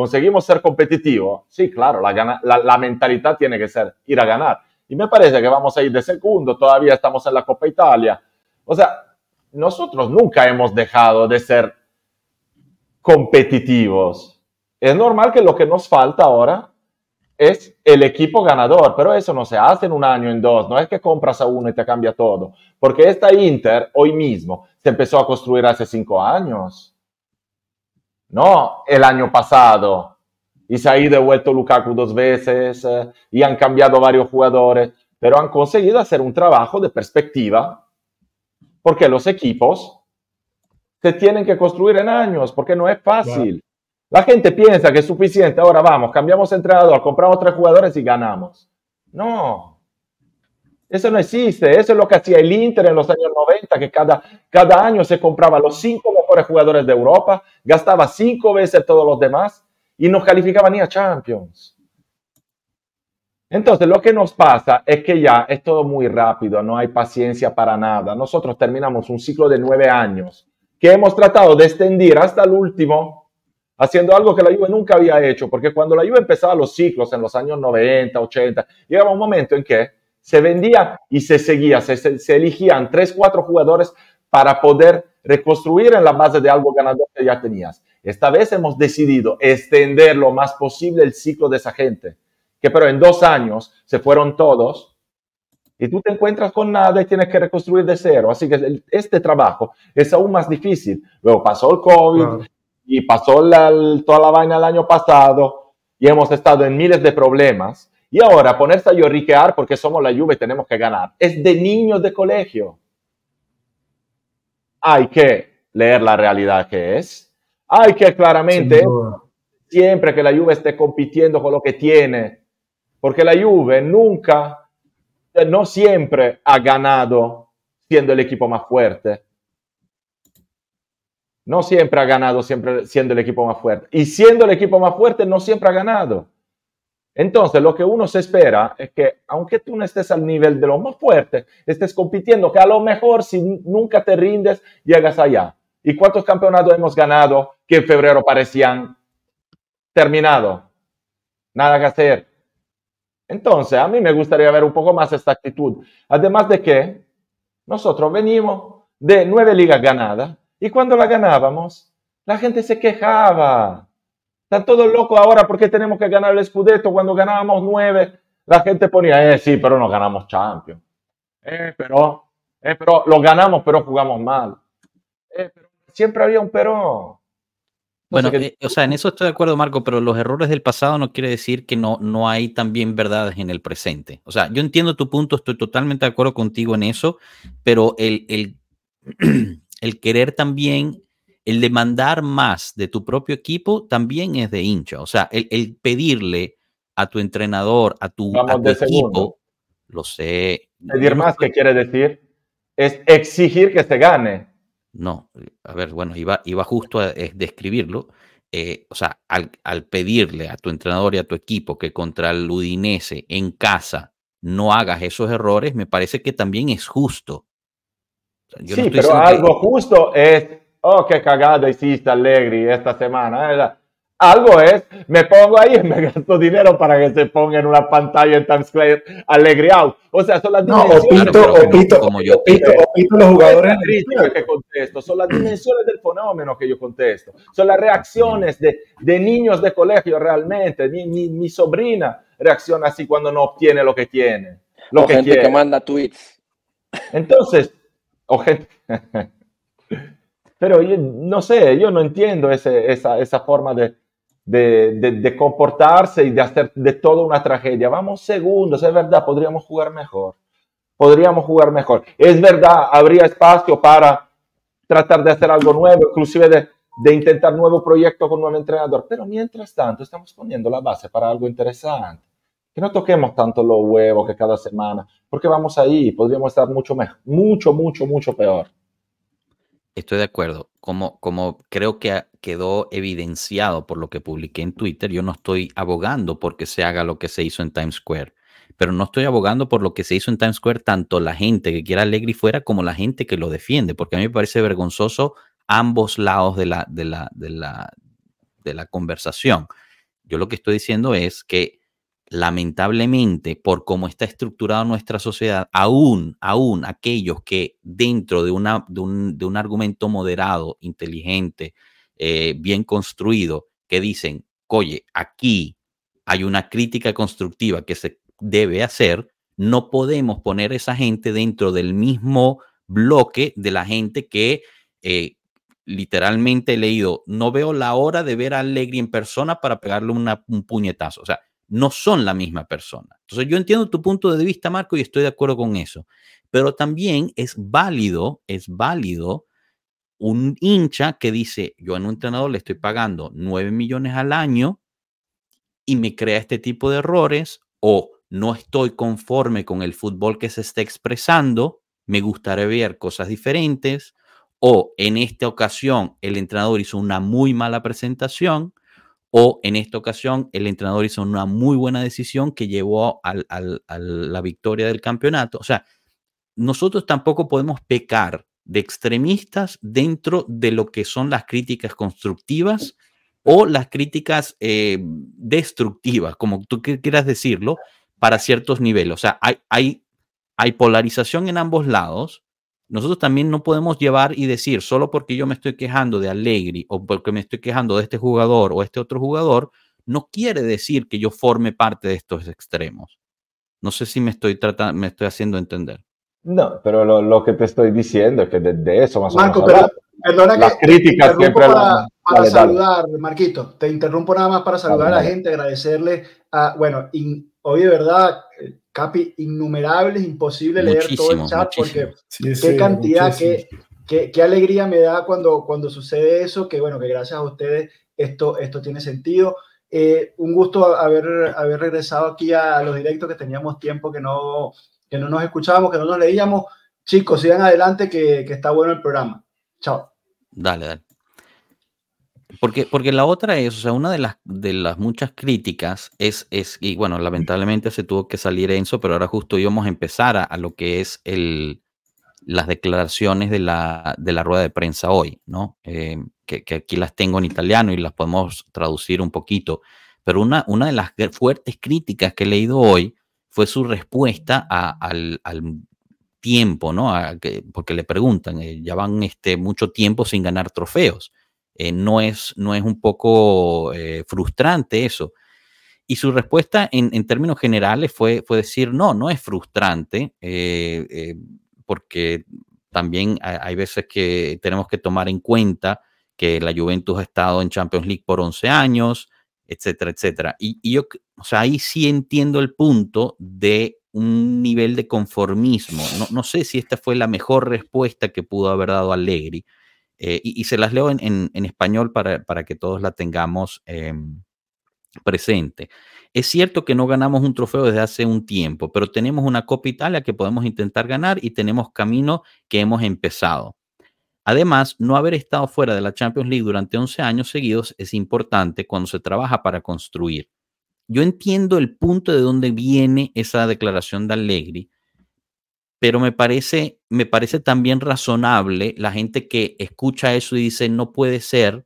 conseguimos ser competitivos, sí, claro, la, la, mentalidad tiene que ser ir a ganar. Y me parece que vamos a ir de segundo, todavía estamos en la Copa Italia. O sea, nosotros nunca hemos dejado de ser competitivos. Es normal que lo que nos falta ahora es el equipo ganador, pero eso no se hace en un año, en dos, no es que compras a uno y te cambia todo, porque esta Inter hoy mismo se empezó a construir hace cinco años, no el año pasado, y se ha ido devuelto Lukaku dos veces eh, y han cambiado varios jugadores, pero han conseguido hacer un trabajo de perspectiva, porque los equipos se tienen que construir en años, porque no es fácil. La gente piensa que es suficiente, ahora vamos, cambiamos entrenador, compramos tres jugadores y ganamos. No, eso no existe. Eso es lo que hacía el Inter en los años 90, que cada, cada año se compraba los cinco mejores jugadores de Europa, gastaba cinco veces todos los demás y no calificaba ni a Champions. Entonces, lo que nos pasa es que ya es todo muy rápido, no hay paciencia para nada. Nosotros terminamos un ciclo de nueve años que hemos tratado de extender hasta el último haciendo algo que la Juve nunca había hecho, porque cuando la Juve empezaba los ciclos en los años 90, 80, llegaba un momento en que se vendía y se seguía, se, se, elegían tres, cuatro jugadores para poder reconstruir en la base de algo ganador que ya tenías. Esta vez hemos decidido extender lo más posible el ciclo de esa gente, que pero en dos años se fueron todos y tú te encuentras con nada y tienes que reconstruir de cero. Así que este trabajo es aún más difícil. Luego pasó el COVID, y pasó toda la vaina el año pasado y hemos estado en miles de problemas. Y ahora ponerse a lloriquear porque somos la Juve y tenemos que ganar. Es de niños de colegio. Hay que leer la realidad que es. Hay que claramente, siempre que la Juve esté compitiendo con lo que tiene, porque la Juve nunca, no siempre ha ganado siendo el equipo más fuerte no siempre ha ganado siempre siendo el equipo más fuerte. Y siendo el equipo más fuerte, no siempre ha ganado. Entonces, lo que uno se espera es que, aunque tú no estés al nivel de los más fuertes, estés compitiendo, que a lo mejor si nunca te rindes, llegas allá. ¿Y cuántos campeonatos hemos ganado que en febrero parecían terminado? Nada que hacer. Entonces, a mí me gustaría ver un poco más esta actitud. Además de que nosotros venimos de nueve ligas ganadas, y cuando la ganábamos, la gente se quejaba. Están todos locos ahora porque tenemos que ganar el Scudetto. Cuando ganábamos nueve, la gente ponía, eh, sí, pero no ganamos Champions. Eh, pero, eh, pero lo ganamos, pero jugamos mal. Eh, pero siempre había un pero.
bueno, eh, o sea, en eso estoy de acuerdo, Marco, pero los errores del pasado no quiere decir que no, no hay también verdades en el presente. O sea, yo entiendo tu punto, estoy totalmente de acuerdo contigo en eso, pero el, el [CLEARS THROAT] el querer también, el demandar más de tu propio equipo también es de hincha. O sea, el, pedirle a tu entrenador, a tu, equipo, lo sé.
Pedir más, ¿qué quiere decir? Es exigir que se gane.
No, a ver, bueno, iba, iba justo a describirlo. Eh, o sea, al, al, pedirle a tu entrenador y a tu equipo que contra el Udinese en casa no hagas esos errores, me parece que también es justo
sí, pero algo justo es, oh, qué cagada hiciste Allegri esta semana. Algo es, me pongo ahí y me gasto dinero para que se ponga en una pantalla en Times Square Allegri out. O sea, son las dimensiones.
No, como yo los jugadores.
que contesto, son las dimensiones del fenómeno que yo contesto. Son las reacciones de, de niños de colegio realmente. Mi, mi, mi, sobrina reacciona así cuando no obtiene lo que tiene. Lo que
gente que manda tweets.
Entonces, [LAUGHS] Pero yo, no sé, yo no entiendo ese, esa, esa, forma de, de, de, comportarse y de hacer de todo una tragedia. Vamos segundos, es verdad, podríamos jugar mejor. Podríamos jugar mejor. Es verdad, habría espacio para tratar de hacer algo nuevo, inclusive de, de intentar nuevo proyecto con nuevo entrenador. Pero mientras tanto, estamos poniendo la base para algo interesante que no toquemos tanto los huevos que cada semana, porque vamos ahí, podríamos estar mucho mejor, mucho, mucho, mucho peor.
Estoy de acuerdo. Como, como creo que quedó evidenciado por lo que publiqué en Twitter, yo no estoy abogando porque se haga lo que se hizo en Times Square, pero no estoy abogando por lo que se hizo en Times Square, tanto la gente que quiera Allegri fuera como la gente que lo defiende, porque a mí me parece vergonzoso ambos lados de la, de la, de la, de la conversación. Yo lo que estoy diciendo es que lamentablemente, por cómo está estructurada nuestra sociedad, aún, aún aquellos que dentro de, una, un, argumento moderado, inteligente, eh, bien construido, que dicen, oye, aquí hay una crítica constructiva que se debe hacer, no podemos poner esa gente dentro del mismo bloque de la gente que eh, literalmente he leído, no veo la hora de ver a Allegri en persona para pegarle un puñetazo. O sea, no son la misma persona. Entonces yo entiendo tu punto de vista, Marco, y estoy de acuerdo con eso. Pero también es válido, es válido un hincha que dice, yo a un entrenador le estoy pagando 9 millones al año y me crea este tipo de errores o no estoy conforme con el fútbol que se está expresando, me gustaría ver cosas diferentes o en esta ocasión el entrenador hizo una muy mala presentación o en esta ocasión el entrenador hizo una muy buena decisión que llevó a la victoria del campeonato. O sea, nosotros tampoco podemos pecar de extremistas dentro de lo que son las críticas constructivas o las críticas eh, destructivas, como tú quieras decirlo, para ciertos niveles. O sea, hay, hay, hay polarización en ambos lados nosotros también no podemos llevar y decir, solo porque yo me estoy quejando de Allegri o porque me estoy quejando de este jugador o este otro jugador, no quiere decir que yo forme parte de estos extremos. No sé si me estoy tratando, me estoy haciendo entender.
No, pero lo, que te estoy diciendo es que de, eso más o menos.
perdona las críticas siempre para, para saludar, Marquito, te interrumpo nada más para saludar a la gente, agradecerle a, bueno, hoy de verdad Capi, innumerables, imposible leer todo el chat porque qué cantidad, qué, qué, alegría me da cuando, cuando sucede eso, que bueno, que gracias a ustedes esto, esto tiene sentido. Eh, un gusto haber, haber regresado aquí a los directos que teníamos tiempo que no, que no nos escuchábamos, que no nos leíamos. Chicos, sigan adelante que, que está bueno el programa. Chao.
Dale, dale. Porque, porque la otra es, o sea, una de las, de las muchas críticas es, es, y bueno, lamentablemente se tuvo que salir Enzo, pero ahora justo íbamos a empezar a, lo que es el, las declaraciones de la, de la rueda de prensa hoy, ¿no? Eh, que, que, aquí las tengo en italiano y las podemos traducir un poquito, pero una, una de las fuertes críticas que he leído hoy fue su respuesta a, al, al, tiempo, ¿no? que, porque le preguntan, eh, ya van este, mucho tiempo sin ganar trofeos. Eh, no, es, no es un poco eh, frustrante eso. Y su respuesta en, términos generales fue, fue, decir, no, no es frustrante, eh, porque también hay veces que tenemos que tomar en cuenta que la Juventus ha estado en Champions League por 11 años, etcétera, etcétera. Y, y yo, o sea, ahí sí entiendo el punto de un nivel de conformismo. No, no, sé si esta fue la mejor respuesta que pudo haber dado Allegri, eh, y, se las leo en, español para, que todos la tengamos em, presente. Es cierto que no ganamos un trofeo desde hace un tiempo, pero tenemos una Copa Italia que podemos intentar ganar y tenemos camino que hemos empezado. Además, no haber estado fuera de la Champions League durante 11 años seguidos es importante cuando se trabaja para construir. Yo entiendo el punto de dónde viene esa declaración de Allegri, pero me parece, me parece también razonable la gente que escucha eso y dice, no puede ser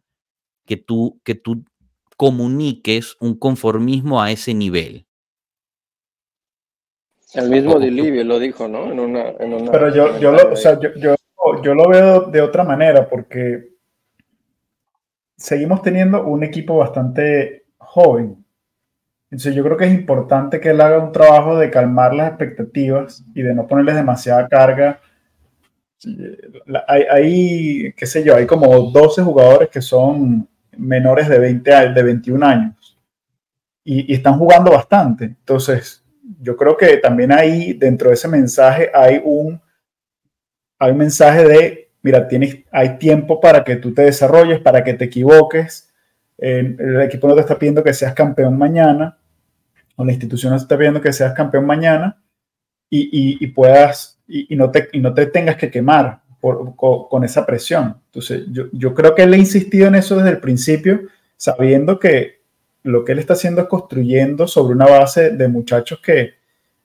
que tú, que tú comuniques un conformismo a ese nivel.
El mismo Dilivio lo dijo, ¿no? En una,
pero yo, yo, lo, o sea, yo, yo, yo lo veo de otra manera porque seguimos teniendo un equipo bastante joven entonces yo creo que es importante que él haga un trabajo de calmar las expectativas y de no ponerles demasiada carga. Hay, qué sé yo, hay como 12 jugadores que son menores de 20 de 21 años y, están jugando bastante. Entonces, yo creo que también ahí, dentro de ese mensaje, hay un, hay un mensaje de, mira, tienes, hay tiempo para que tú te desarrolles, para que te equivoques. el equipo no te está pidiendo que seas campeón mañana, o la institución está pidiendo que seas campeón mañana y, y, puedas y, no te, y no te tengas que quemar, con esa presión. Entonces, yo, yo creo que él ha insistido en eso desde el principio, sabiendo que lo que él está haciendo es construyendo sobre una base de muchachos que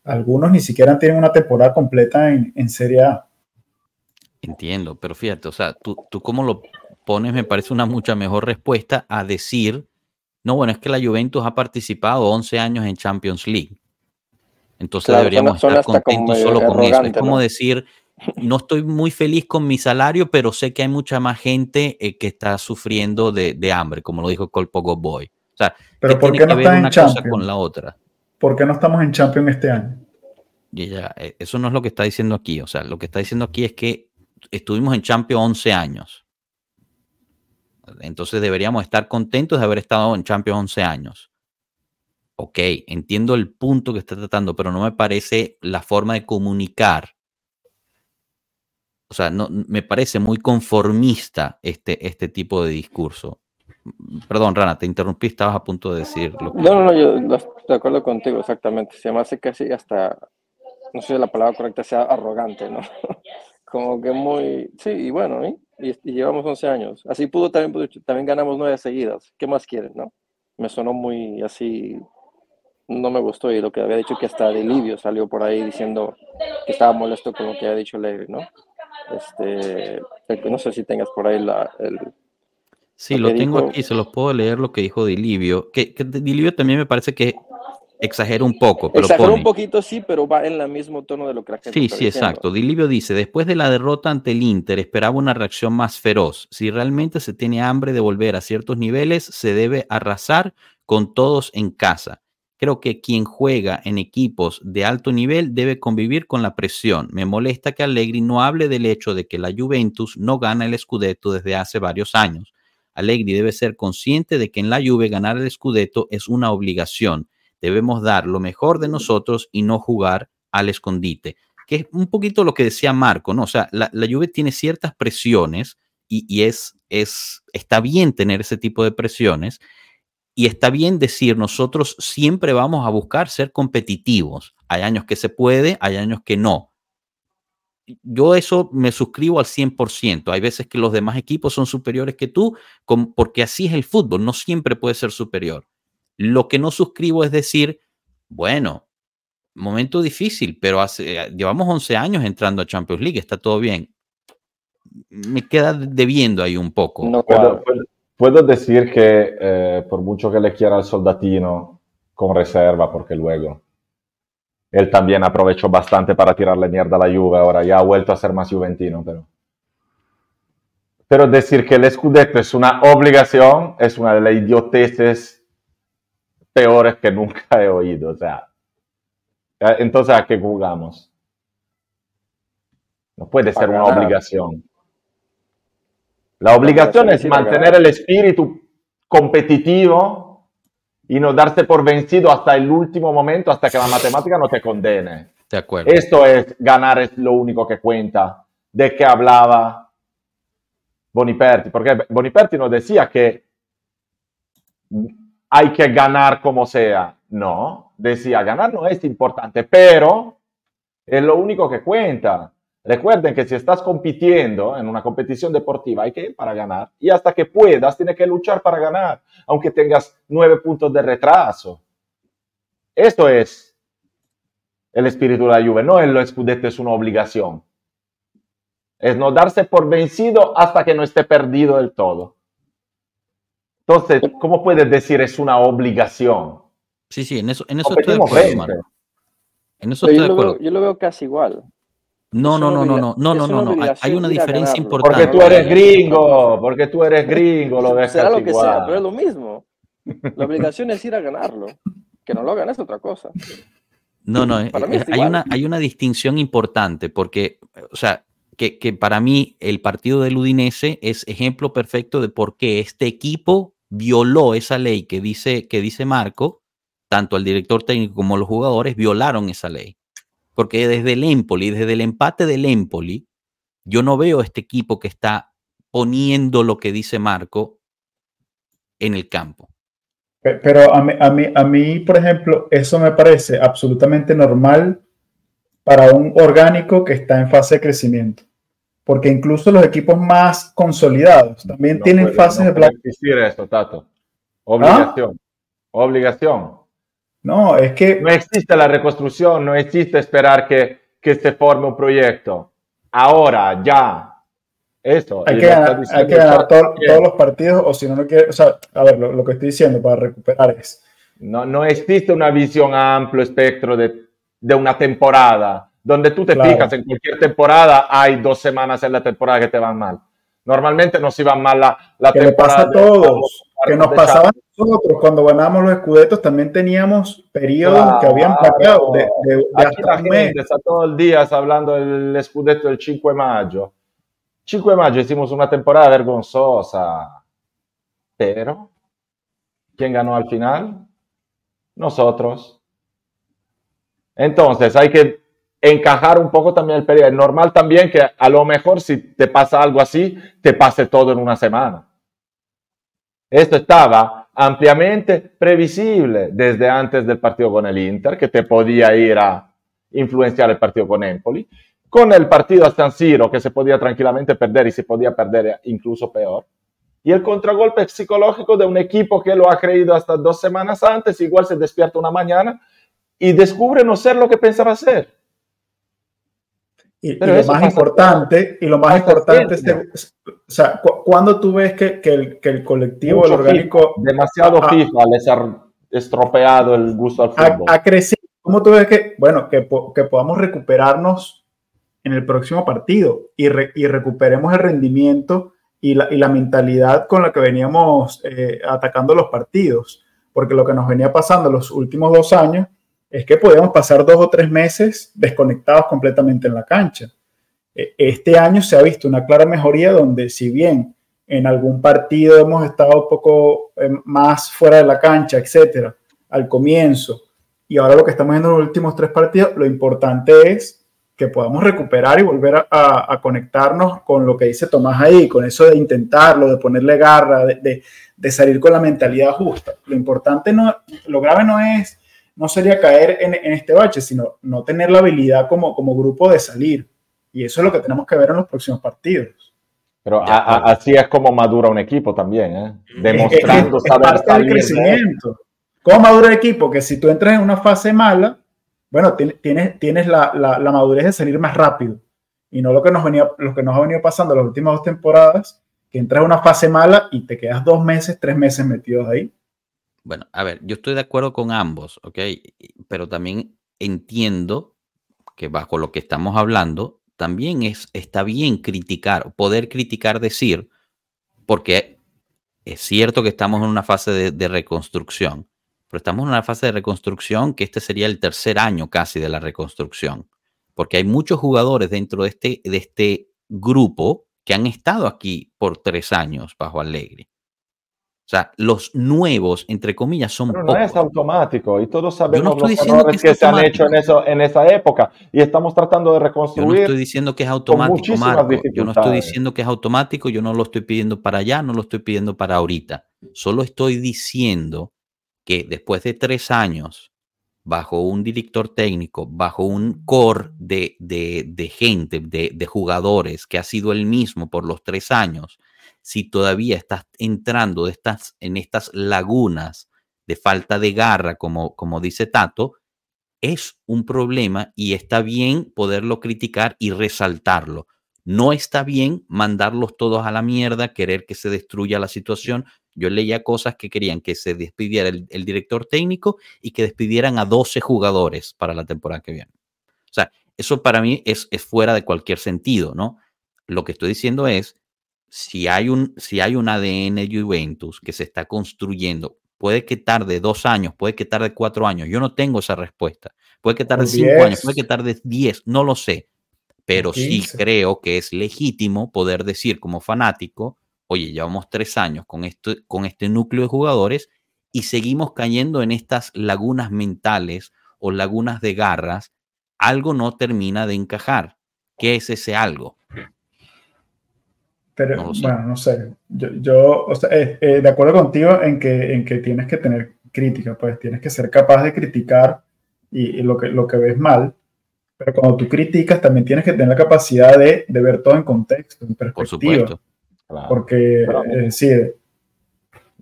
algunos ni siquiera tienen una temporada completa en, en Serie A.
Entiendo, pero fíjate, o sea, tú, tú cómo lo pones me parece una mucha mejor respuesta a decir, no, bueno, es que la Juventus ha participado 11 años en Champions League. Entonces deberíamos estar contentos solo con eso. Es como decir, no estoy muy feliz con mi salario, pero sé que hay mucha más gente eh, que está sufriendo de, hambre, como lo dijo Colpogo Boy. O sea,
pero ¿por qué no está en una cosa con la otra? ¿Por qué no estamos en Champions este año?
Y ya, eh, eso no es lo que está diciendo aquí. O sea, lo que está diciendo aquí es que estuvimos en Champions 11 años. Entonces deberíamos estar contentos de haber estado en Champions 11 años. Ok, entiendo el punto que está tratando, pero no me parece la forma de comunicar. O sea, no, me parece muy conformista este, este tipo de discurso. Perdón, Rana, te interrumpí, estabas a punto de decir
No, no, no, yo estoy de acuerdo contigo, exactamente. Se me hace casi hasta, no sé si la palabra correcta sea arrogante, ¿no? [LAUGHS] Como que muy, sí, y bueno, ¿eh? Y, llevamos 11 años. Así pudo también, también ganamos nueve seguidas. ¿Qué más quieren, no? Me sonó muy así, no me gustó y lo que había dicho que hasta de Livio salió por ahí diciendo que estaba molesto con lo que había dicho Legri, ¿no? Este, no sé si tengas por ahí la, el,
Sí, lo, tengo aquí, se los puedo leer lo que dijo Dilivio. Que, que Dilivio también me parece que exagera un poco.
Pero exagera un poquito, sí, pero va en el mismo tono de lo que la gente
Sí, sí, exacto. Dilivio dice, después de la derrota ante el Inter, esperaba una reacción más feroz. Si realmente se tiene hambre de volver a ciertos niveles, se debe arrasar con todos en casa. Creo que quien juega en equipos de alto nivel debe convivir con la presión. Me molesta que Allegri no hable del hecho de que la Juventus no gana el Scudetto desde hace varios años. Allegri debe ser consciente de que en la Juve ganar el Scudetto es una obligación debemos dar lo mejor de nosotros y no jugar al escondite, que es un poquito lo que decía Marco, ¿no? O sea, la, la Juve tiene ciertas presiones y, es, es, está bien tener ese tipo de presiones y está bien decir, nosotros siempre vamos a buscar ser competitivos. Hay años que se puede, hay años que no. Yo eso me suscribo al 100%. Hay veces que los demás equipos son superiores que tú, porque así es el fútbol, no siempre puede ser superior. Lo que no suscribo es decir, bueno, momento difícil, pero hace, eh, llevamos 11 años entrando a Champions League, está todo bien. Me queda debiendo ahí un poco.
No, puedo, decir que eh, por mucho que le quiera al soldatino con reserva, porque luego él también aprovechó bastante para tirarle mierda a la Juve, ahora ya ha vuelto a ser más juventino, pero... Pero decir que el Scudetto es una obligación es una de las idioteces peores que nunca he oído. O sea, entonces, ¿a qué jugamos? No puede ser una obligación. La obligación es mantener el espíritu competitivo y no darse por vencido hasta el último momento, hasta que la matemática no te condene.
De acuerdo.
Esto es, ganar es lo único que cuenta. ¿De qué hablaba Boniperti? Porque Boniperti nos decía que hay que ganar como sea. No, decía, ganar no es importante, pero es lo único que cuenta. Recuerden que si estás compitiendo en una competición deportiva, hay que ir para ganar. Y hasta que puedas, tienes que luchar para ganar, aunque tengas nueve puntos de retraso. Esto es el espíritu de la Juve, no el Scudetto es una obligación. Es no darse por vencido hasta que no esté perdido del todo. Entonces, ¿cómo puedes decir es una obligación?
Sí, sí, en eso, en eso estoy de acuerdo,
En eso estoy de acuerdo. yo lo veo casi igual.
No, no, no, no, no, no, no, no, no, hay una diferencia importante.
Porque tú eres gringo, porque tú eres gringo, lo ves
Será lo que sea, pero es lo mismo. La obligación es ir a ganarlo. Que no lo hagan es otra cosa.
No, no, eh, hay una, hay una distinción importante porque, o sea, que, que, para mí el partido del Udinese es ejemplo perfecto de por qué este equipo violó esa ley que dice, que dice Marco, tanto el director técnico como los jugadores violaron esa ley. Porque desde el Empoli, desde el empate del Empoli, yo no veo este equipo que está poniendo lo que dice Marco en el campo.
Pero a mí, a mí, a mí, por ejemplo, eso me parece absolutamente normal para un orgánico que está en fase de crecimiento. Porque incluso los equipos más consolidados también tienen fases de
plan. existir esto, Tato. Obligación. Obligación.
No, es que...
No existe la reconstrucción, no existe esperar que, que se forme un proyecto. Ahora, ya. Eso.
Hay que ganar, hay que ganar todos los partidos o si no, no quiere... O sea, a ver, lo, que estoy diciendo para recuperar es...
No, no existe una visión amplio espectro de, de una temporada, donde tú te fijas en cualquier temporada, hay dos semanas en la temporada que te van mal. Normalmente nos iban mal la, la
que
temporada.
pasa a todos, que nos pasaba nosotros cuando ganábamos los escudetos también teníamos periodos que habían pasado de, de,
hasta un mes. Está todo el día hablando del escudeto del 5 de mayo. 5 de mayo hicimos una temporada vergonzosa, pero ¿quién ganó al final? Nosotros. Entonces hay que encajar un poco también el periodo. Es normal también que a lo mejor si te pasa algo así, te pase todo en una semana. Esto estaba ampliamente previsible desde antes del partido con el Inter, que te podía ir a influenciar el partido con Empoli, con el partido a San Siro, que se podía tranquilamente perder y se podía perder incluso peor, y el contragolpe psicológico de un equipo que lo ha creído hasta dos semanas antes, igual se despierta una mañana y descubre no ser lo que pensaba ser.
Y, lo más importante, y lo más importante es, o sea, cuando tú ves que, que, el, que el, colectivo, el orgánico...
demasiado FIFA les ha estropeado el gusto al
fútbol. Ha, crecido. ¿Cómo tú ves que, bueno, que, que podamos recuperarnos en el próximo partido y, y recuperemos el rendimiento y la, y la, mentalidad con la que veníamos eh, atacando los partidos? Porque lo que nos venía pasando los últimos dos años es que podemos pasar dos o tres meses desconectados completamente en la cancha. E, este año se ha visto una clara mejoría donde si bien en algún partido hemos estado un poco eh, más fuera de la cancha, etcétera, al comienzo, y ahora lo que estamos viendo en los últimos tres partidos, lo importante es que podamos recuperar y volver a, conectarnos con lo que dice Tomás ahí, con eso de intentarlo, de ponerle garra, de, de salir con la mentalidad justa. Lo importante no, lo grave no es no sería caer en, este bache, sino no tener la habilidad como, como grupo de salir. Y eso es lo que tenemos que ver en los próximos partidos.
Pero así es como madura un equipo también, ¿eh? demostrando saber
salir. crecimiento. ¿Cómo madura el equipo? Que si tú entras en una fase mala, bueno, tienes, tienes la, la, madurez de salir más rápido. Y no lo que, nos venía, lo que nos ha venido pasando las últimas dos temporadas, que entras en una fase mala y te quedas dos meses, tres meses metidos ahí.
Bueno, a ver, yo estoy de acuerdo con ambos, ¿ok? Pero también entiendo que bajo lo que estamos hablando, también es, está bien criticar, poder criticar, decir, porque es cierto que estamos en una fase de, reconstrucción, pero estamos en una fase de reconstrucción que este sería el tercer año casi de la reconstrucción, porque hay muchos jugadores dentro de este, de este grupo que han estado aquí por tres años bajo Alegre. O sea, los nuevos, entre comillas, son
Pero no es automático y todos sabemos los errores que, se han hecho en, eso, en esa época y estamos tratando de reconstruir. Yo no
estoy diciendo que es automático, Marco. Yo no estoy diciendo que es automático, yo no lo estoy pidiendo para allá, no lo estoy pidiendo para ahorita. Solo estoy diciendo que después de tres años, bajo un director técnico, bajo un core de, de, de gente, de, de jugadores que ha sido el mismo por los tres años, si todavía estás entrando de estas, en estas lagunas de falta de garra, como, como dice Tato, es un problema y está bien poderlo criticar y resaltarlo. No está bien mandarlos todos a la mierda, querer que se destruya la situación. Yo leía cosas que querían que se despidiera el, director técnico y que despidieran a 12 jugadores para la temporada que viene. O sea, eso para mí es, es fuera de cualquier sentido, ¿no? Lo que estoy diciendo es, si hay un, si hay un ADN Juventus que se está construyendo, puede que tarde dos años, puede que tarde cuatro años, yo no tengo esa respuesta, puede que tarde cinco años, puede que tarde diez, no lo sé, pero sí creo que es legítimo poder decir como fanático, oye, llevamos tres años con, esto, con este núcleo de jugadores y seguimos cayendo en estas lagunas mentales o lagunas de garras, algo no termina de encajar. ¿Qué es ese algo?
Pero bueno, no sé. Yo, yo o sea, eh, eh, de acuerdo contigo en que, en que tienes que tener crítica, pues tienes que ser capaz de criticar y, lo, que, lo que ves mal, pero cuando tú criticas también tienes que tener la capacidad de, de ver todo en contexto, en perspectiva. Por supuesto. Porque, eh, sí.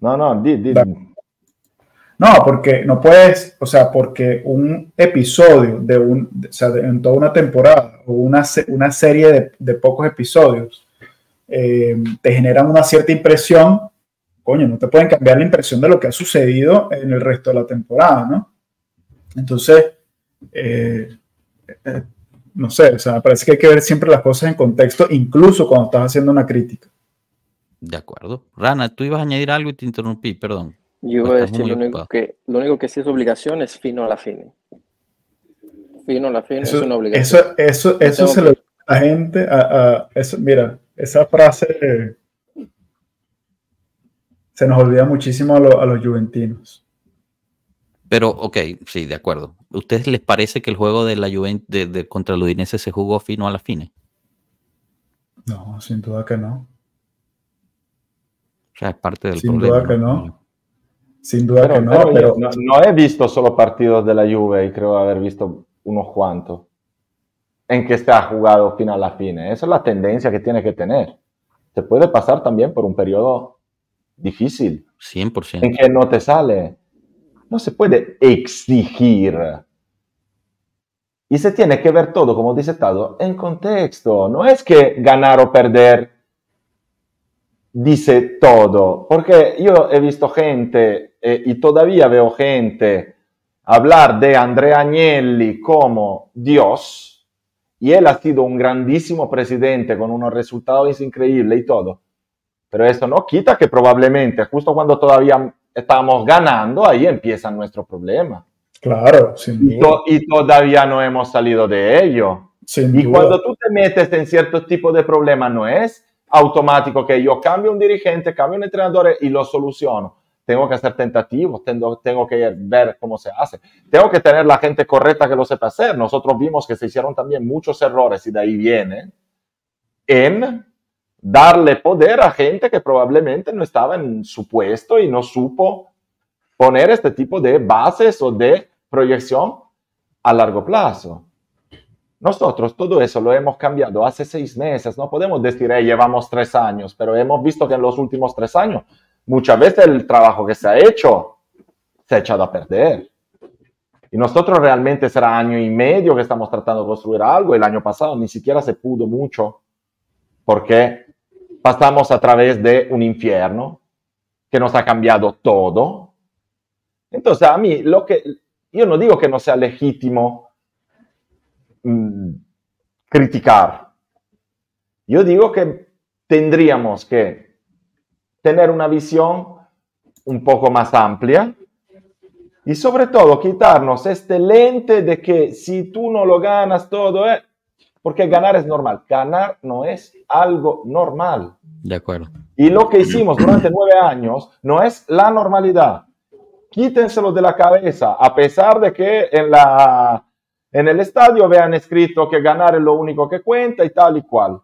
No, no, di, di,
no, porque no puedes, o sea, porque un episodio de un, o sea, en toda una temporada o una, una serie de, de pocos episodios eh, te generan una cierta impresión, coño, no te pueden cambiar la impresión de lo que ha sucedido en el resto de la temporada, ¿no? Entonces, eh, eh, no sé, o sea, me parece que hay que ver siempre las cosas en contexto, incluso cuando estás haciendo una crítica.
De acuerdo. Rana, tú ibas a añadir algo y te interrumpí, perdón.
Yo iba a decir, lo único, que, lo único que sí es obligación es fino a la fine. Fino a la fine es una obligación.
Eso, eso, eso se lo a la gente, a, eso, mira, esa frase se nos olvida muchísimo a, los juventinos.
Pero, ok, sí, de acuerdo. ¿Ustedes les parece que el juego de la Juventus de, contra el Udinese se jugó fino a la fine?
No, sin duda que no.
O sea, es parte del
sin Duda que no. Sin duda que no, pero...
No, he visto solo partidos de la Juve y creo haber visto unos cuantos en que ha jugado final a fin. Esa es la tendencia que tiene que tener. Se puede pasar también por un periodo difícil.
100%.
En que no te sale. No se puede exigir. Y se tiene que ver todo, como dice Tado, en contexto. No es que ganar o perder dice todo, porque yo he visto gente eh, y todavía veo gente hablar de Andrea Agnelli como Dios, y él ha sido un grandísimo presidente con unos resultados increíbles y todo, pero eso no quita que probablemente justo cuando todavía estamos ganando, ahí empieza nuestro problema.
Claro,
y, y, todavía no hemos salido de ello. y cuando tú te metes en cierto tipo de problema, no es automático que yo cambio un dirigente, cambio un entrenador y lo soluciono. Tengo que hacer tentativos, tengo, tengo que ver cómo se hace. Tengo que tener la gente correcta que lo sepa hacer. Nosotros vimos que se hicieron también muchos errores y de ahí viene en darle poder a gente que probablemente no estaba en su puesto y no supo poner este tipo de bases o de proyección a largo plazo. Nosotros todo eso lo hemos cambiado hace seis meses. No podemos decir, eh, llevamos tres años, pero hemos visto que en los últimos tres años muchas veces el trabajo que se ha hecho se ha echado a perder. Y nosotros realmente será año y medio que estamos tratando de construir algo. El año pasado ni siquiera se pudo mucho porque pasamos a través de un infierno que nos ha cambiado todo. Entonces, a mí, lo que yo no digo que no sea legítimo Mm, criticar. Yo digo que tendríamos que tener una visión un poco más amplia y sobre todo quitarnos este lente de que si tú no lo ganas todo, eh, porque ganar es normal, ganar no es algo normal.
De acuerdo.
Y lo que hicimos durante nueve años no es la normalidad. Quítenselo de la cabeza, a pesar de que en la en el estadio vean escrito que ganar es lo único que cuenta y tal y cual.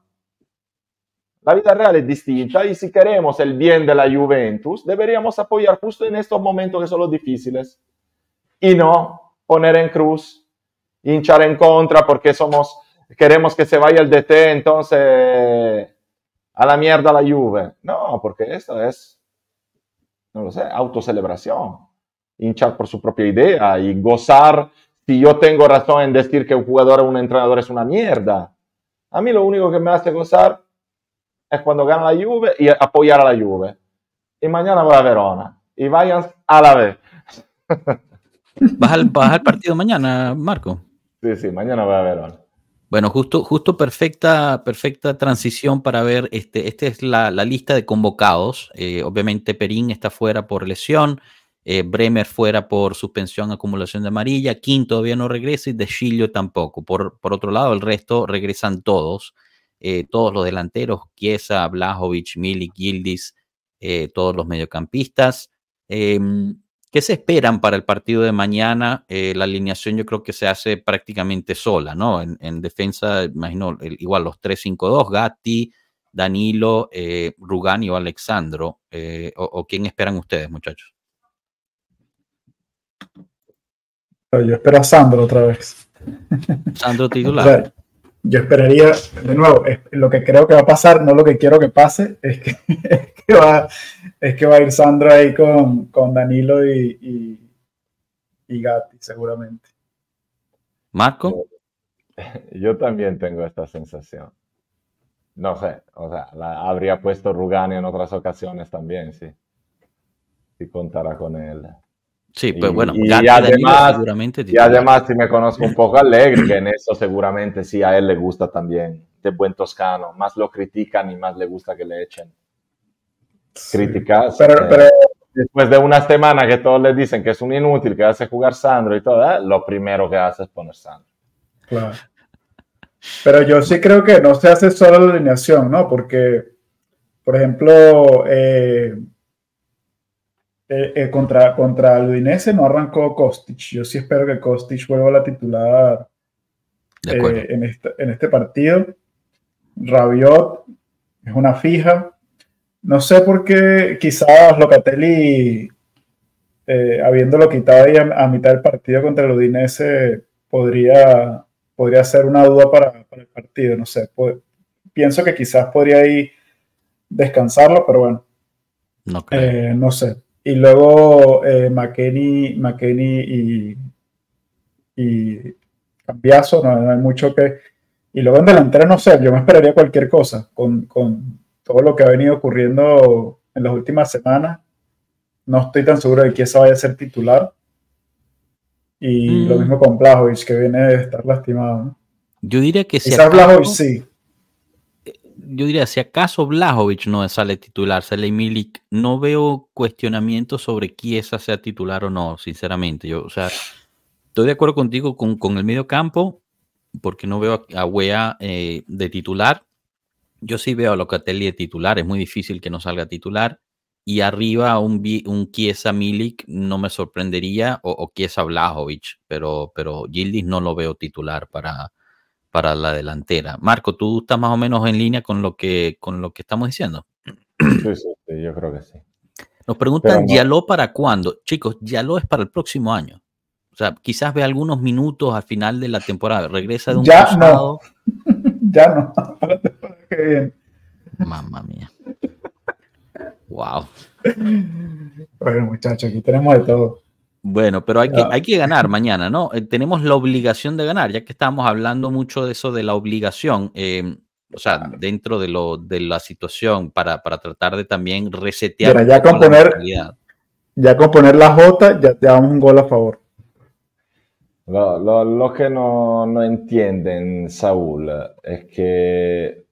La vida real es distinta y si queremos el bien de la Juventus, deberíamos apoyar justo en estos momentos que son los difíciles y no poner en cruz, hinchar en contra porque somos, queremos que se vaya el DT, entonces a la mierda la Juve. No, porque esto es, no lo sé, autocelebración. Hinchar por su propia idea y gozar si yo tengo razón en decir que un jugador o un entrenador es una mierda. A mí lo único que me hace gozar es cuando gana la Juve y apoyar a la Juve. Y mañana voy a Verona. Y vayan a la vez. [LAUGHS]
¿Vas al, partido mañana, Marco?
Sí, sí, mañana voy a Verona.
Bueno, justo, justo perfecta, perfecta transición para ver, este, esta es la, lista de convocados. Eh, obviamente Perín está fuera por lesión. Eh, Bremer fuera por suspensión, acumulación de amarilla, King todavía no regresa y De Chilio tampoco. Por, por otro lado, el resto regresan todos, eh, todos los delanteros, Chiesa, Blajovic, Milik, Gildis, eh, todos los mediocampistas. Em, ¿Qué se esperan para el partido de mañana? la alineación yo creo que se hace prácticamente sola, ¿no? En, defensa, imagino, igual los 3-5-2, Gatti, Danilo, Rugani o Alexandro. o, quién esperan ustedes, muchachos?
yo espero a Sandro otra vez.
Sandro [LAUGHS] titular.
Yo esperaría, de nuevo, lo que creo que va a pasar, no lo que quiero que pase, [LAUGHS] es que, va, es que va a ir Sandro ahí con, con Danilo y, y, Gatti, seguramente.
Marco. [LAUGHS]
Yo, también tengo esta sensación. No sé, o sea, habría puesto Rugani en otras ocasiones también, sí. Si contara con él.
Sí, pues bueno,
y, además, seguramente y además, si me conozco [LAUGHS] un poco Alegre, que en eso seguramente sí a él le gusta también, de buen toscano, más lo critican y más le gusta que le echen críticas.
Pero, pero,
después de una semana que todos le dicen que es un inútil, que hace jugar Sandro y todo, ¿eh? lo primero que hace es poner Sandro.
Claro. Pero yo sí creo que no se hace solo la alineación, ¿no? Porque, por ejemplo, eh, eh, eh, contra, contra el Udinese no arrancó Kostic. Yo sí espero que Kostic vuelva a la titular eh, en, este, en este partido. Rabiot es una fija. No sé por qué quizás Locatelli, habiéndolo quitado ahí a, mitad del partido contra el Udinese, podría, podría ser una duda para, el partido. No sé, pienso que quizás podría ahí descansarlo, pero bueno. No, no sé. Y luego eh, McKenny, y, y Cambiazo, no, hay mucho que... Y luego en delantera, no sé, yo me esperaría cualquier cosa con, todo lo que ha venido ocurriendo en las últimas semanas. No estoy tan seguro de que esa vaya a ser titular. Y lo mm. mismo con Blajovic, que viene de estar lastimado.
Yo diría que
si Quizás Blajovic sí
yo diría, si acaso Blajovic no sale titular, sale Milik, no veo cuestionamiento sobre quién sea titular o no, sinceramente. Yo, o sea, estoy de acuerdo contigo con, con el medio campo, porque no veo a Wea eh, de titular. Yo sí veo a Locatelli de titular, es muy difícil que no salga titular. Y arriba un, un Milik no me sorprendería, o, o Kiesa Blajovic, pero, pero Gildis no lo veo titular para, para la delantera. Marco, ¿tú estás más o menos en línea con lo que, con lo que estamos diciendo?
Sí, sí, yo creo que sí.
Nos preguntan, ¿Yaló para cuándo? Chicos, Yaló es para el próximo año. O sea, quizás ve algunos minutos al final de la temporada. Regresa de un
ya No. [LAUGHS] ya no. [LAUGHS] Qué bien.
Mamma mía. Wow.
Bueno, muchachos, aquí tenemos de todo.
Bueno, pero hay que, hay que ganar mañana, ¿no? Eh, tenemos la obligación de ganar, ya que estamos hablando mucho de eso de la obligación, em, o sea, dentro de, lo, de la situación para, tratar de también resetear.
ya con, poner, ya con poner la J, ya te damos un gol a favor.
Lo, que no, no, entienden, Saúl, es que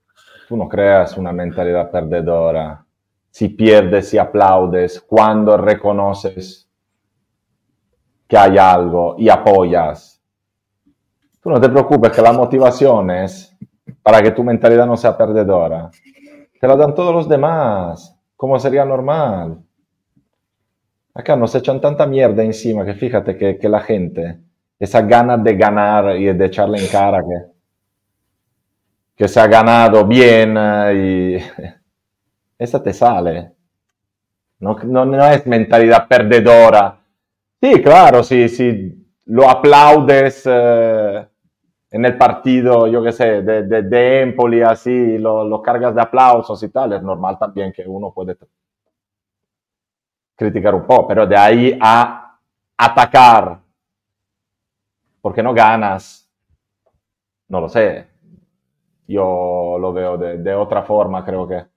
tú no creas una mentalidad perdedora. Si pierdes, si aplaudes, cuando reconoces que hay algo y apoyas. Tú no te preocupes que la motivación es para que tu mentalidad no sea perdedora. Te la dan todos los demás, como sería normal. Acá nos echan tanta mierda encima que fíjate que, que la gente, esa ganas de ganar y de echarle en cara que, que se ha ganado bien y [LAUGHS] esa te sale. No, no, no es mentalidad perdedora Sí, claro, si, si lo aplaudes eh, en el partido, yo qué sé, de, de, Empoli, así, lo, cargas de aplausos y tal, es normal también que uno puede criticar un poco, pero de ahí a atacar porque no ganas, no lo sé. Yo lo veo de, de otra forma, creo que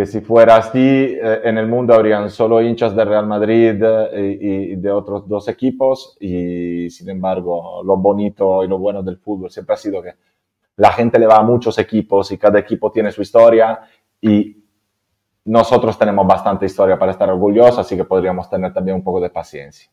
que si fuera así, eh, en el mundo habrían solo hinchas de Real Madrid eh, y, de otros dos equipos y sin embargo lo bonito y lo bueno del fútbol siempre ha sido que la gente le va a muchos equipos y cada equipo tiene su historia y nosotros tenemos bastante historia para estar orgullosos, así que podríamos tener también un poco de paciencia.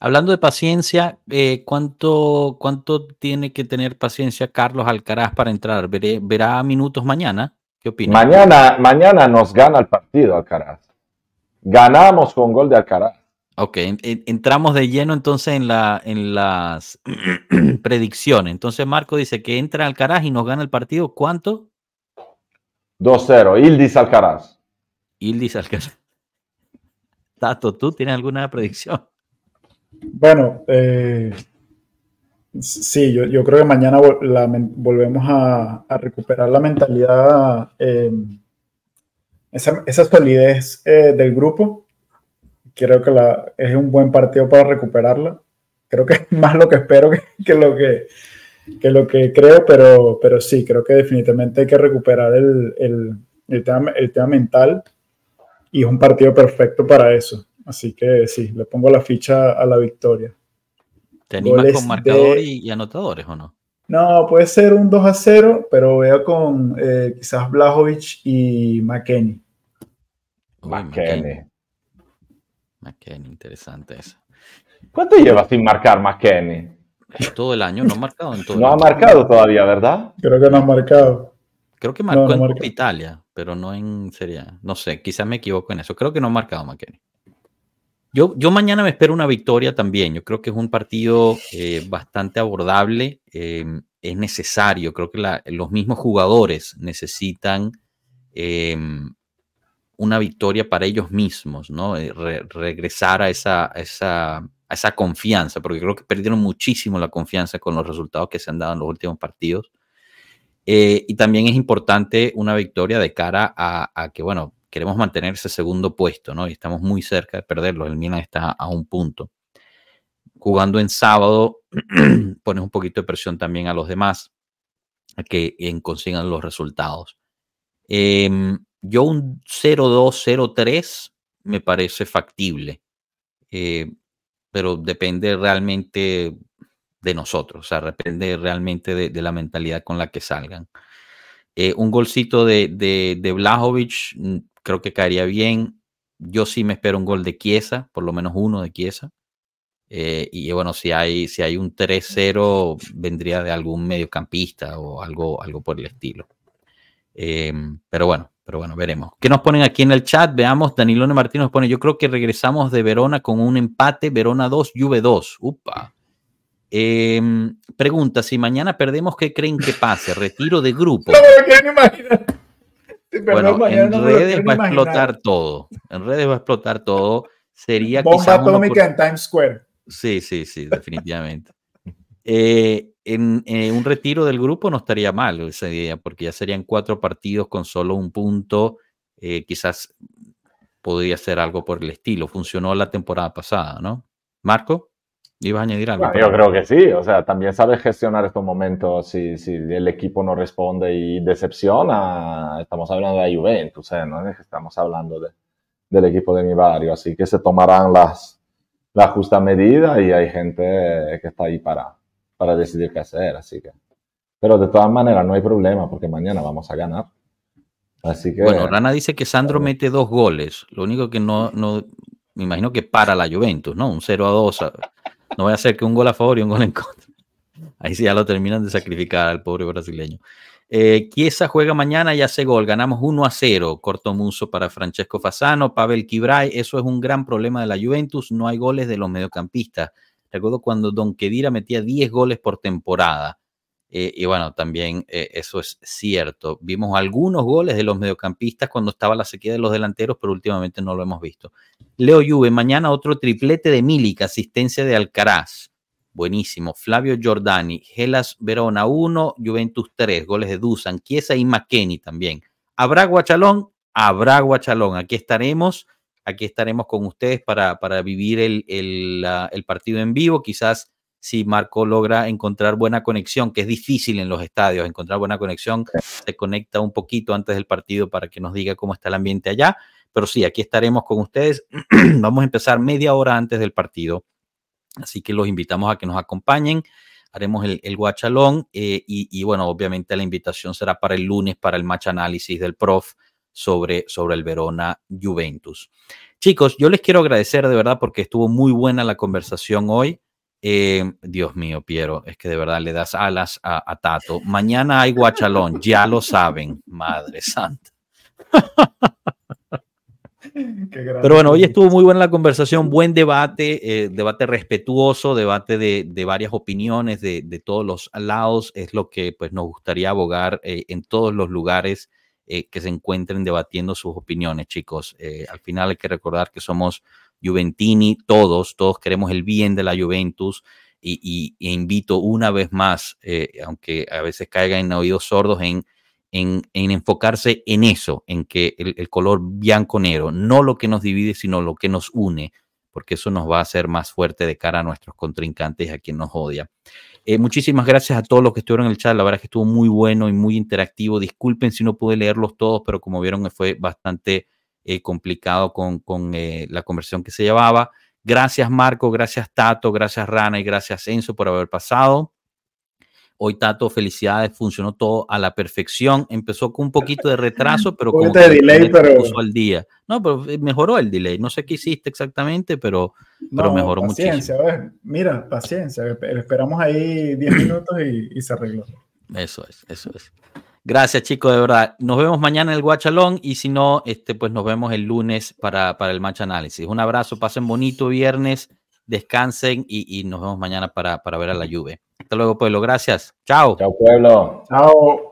Hablando de paciencia, eh, ¿cuánto, ¿cuánto tiene que tener paciencia Carlos Alcaraz para entrar? ¿Verá minutos mañana? ¿Qué
Mañana, mañana nos gana el partido Alcaraz. Ganamos con gol de Alcaraz.
Ok, entramos de lleno entonces en, la, en las [CLEARS THROAT] predicciones. Entonces Marco dice que entra Alcaraz y nos gana el partido. ¿Cuánto?
2-0. Ildis Alcaraz.
Ildis Alcaraz. [LAUGHS] Tato, ¿tú tienes alguna predicción?
Bueno, eh, Sí, yo, yo creo que mañana volvemos a, recuperar la mentalidad, em, esa, esa, solidez eh, del grupo. Creo que la, es un buen partido para recuperarla. Creo que [LAUGHS] es más lo que espero que, lo, que, que, lo que creo, pero, pero sí, creo que definitivamente hay que recuperar el, el, el, tema, el tema mental y es un partido perfecto para eso. Así que sí, le pongo la ficha a la victoria.
¿Te animas con marcador y, anotadores o no?
No, puede ser un 2 a 0, pero veo con eh, quizás Blajovic y McKenny.
McKenny.
McKenny, interesante eso.
¿Cuánto lleva sin marcar McKenny?
Todo el año, no ha marcado en todo
No ha marcado todavía, ¿verdad?
Creo que no ha marcado.
Creo que marcó en Italia, pero no en Serie No sé, quizás me equivoco en eso. Creo que no ha marcado McKenny. Yo, yo mañana me espero una victoria también. Yo creo que es un partido eh, bastante abordable. Em, es necesario. Creo que los mismos jugadores necesitan em, una victoria para ellos mismos, ¿no? Eh, regresar a esa, esa, a esa confianza, porque creo que perdieron muchísimo la confianza con los resultados que se han dado en los últimos partidos. Eh, y también es importante una victoria de cara a, a que, bueno, queremos mantener ese segundo puesto, ¿no? Y estamos muy cerca de perderlo. El Milan está a un punto. Jugando en sábado, [CLEARS THROAT] pones un poquito de presión también a los demás a que consigan los resultados. Em, yo un 0-2, 0-3 me parece factible, eh, pero depende realmente de nosotros, o sea, depende realmente de, la mentalidad con la que salgan. Eh, un golcito de, de, de Blajovic mm, creo que caería bien. Yo sí me espero un gol de Chiesa, por lo menos uno de Chiesa. Eh, y bueno, si hay, si hay un 3-0, vendría de algún mediocampista o algo, algo por el estilo. Em, pero bueno, pero bueno, veremos. ¿Qué nos ponen aquí en el chat? Veamos, Danilone Martínez nos pone, yo creo que regresamos de Verona con un empate, Verona 2, Juve 2. Upa. Em, pregunta, si mañana perdemos, ¿qué creen que pase? Retiro de grupo. [LAUGHS] bueno, en redes va a explotar todo. En redes va a explotar todo. Sería
Bomba atómica en Times Square.
Sí, sí, sí, definitivamente. Eh, en, un retiro del grupo no estaría mal ese día, porque ya serían cuatro partidos con solo un punto. Eh, quizás podría ser algo por el estilo. Funcionó la temporada pasada, ¿no? Marco. ¿Ibas a añadir algo?
yo creo que sí, o sea, también sabes gestionar estos momentos si, si el equipo no responde y decepciona. Estamos hablando de la Juventus, ¿eh? no estamos hablando de, del equipo de mi barrio, así que se tomarán las, la justa medida y hay gente que está ahí para, para decidir qué hacer, así que. Pero de todas maneras no hay problema porque mañana vamos a ganar. Así que.
Bueno, Rana dice que Sandro mete dos goles. Lo único que no, no, me imagino que para la Juventus, ¿no? Un 0 a 2 no voy a hacer que un gol a favor y un gol en contra. Ahí sí ya lo terminan de sacrificar al pobre brasileño. Eh, juega mañana y hace gol. Ganamos 1 a 0. Corto muso para Francesco Fasano, Pavel Kibray. Eso es un gran problema de la Juventus. No hay goles de los mediocampistas. Recuerdo cuando Don Kedira metía 10 goles por temporada. Eh, y bueno, también eh, eso es cierto. Vimos algunos goles de los mediocampistas cuando estaba la sequía de los delanteros, pero últimamente no lo hemos visto. Leo Juve, mañana otro triplete de Milik, asistencia de Alcaraz. Buenísimo. Flavio Giordani, Gelas Verona 1, Juventus 3, goles de Dusan, Chiesa y McKenny también. ¿Habrá Guachalón? Habrá Guachalón. Aquí estaremos. Aquí estaremos con ustedes para, para vivir el, el, el partido en vivo. Quizás si Marco logra encontrar buena conexión, que es difícil en los estadios encontrar buena conexión, se conecta un poquito antes del partido para que nos diga cómo está el ambiente allá. Pero sí, aquí estaremos con ustedes. [CLEARS THROAT] Vamos a empezar media hora antes del partido. Así que los invitamos a que nos acompañen. Haremos el, el guachalón eh, y, bueno, obviamente la invitación será para el lunes para el match análisis del prof sobre, sobre el Verona Juventus. Chicos, yo les quiero agradecer de verdad porque estuvo muy buena la conversación hoy. Eh, Dios mío, Piero, es que de verdad le das alas a, Tato. Mañana hay guachalón, ya lo saben, Madre Santa. [LAUGHS] Pero bueno, hoy estuvo muy buena la conversación, buen debate, eh, debate respetuoso, debate de, varias opiniones de, todos los lados, es lo que pues nos gustaría abogar eh, en todos los lugares que se encuentren debatiendo sus opiniones, chicos. al final hay que recordar que somos Juventini, todos, todos queremos el bien de la Juventus. y, invito una vez más, eh, aunque a veces caigan en oídos sordos, en, en, enfocarse en eso, en que el, color bianco-negro, no lo que nos divide, sino lo que nos une, porque eso nos va a hacer más fuerte de cara a nuestros contrincantes, a quien nos odia. Eh, muchísimas gracias a todos los que estuvieron en el chat. La verdad es que estuvo muy bueno y muy interactivo. Disculpen si no pude leerlos todos, pero como vieron fue bastante eh, complicado con, con eh, la conversión que se llevaba. Gracias Marco, gracias Tato, gracias Rana y gracias Enzo por haber pasado. Hoy, Tato, felicidades, funcionó todo a la perfección. Empezó con un poquito de retraso, [LAUGHS] pero como
de delay, pero
al día. No, pero mejoró el delay. No sé qué hiciste exactamente, pero, pero mejoró
paciencia,
muchísimo.
mira, paciencia. Esperamos ahí 10 minutos y, se arregló.
Eso es, eso es. Gracias, chicos, de verdad. Nos vemos mañana en el Guachalón y si no, este, pues nos vemos el lunes para, para el match análisis. Un abrazo, pasen bonito viernes, descansen y, y nos vemos mañana para, para ver a la lluvia. Hasta luego, pueblo. Gracias. Chao.
Chao, pueblo.
Chao.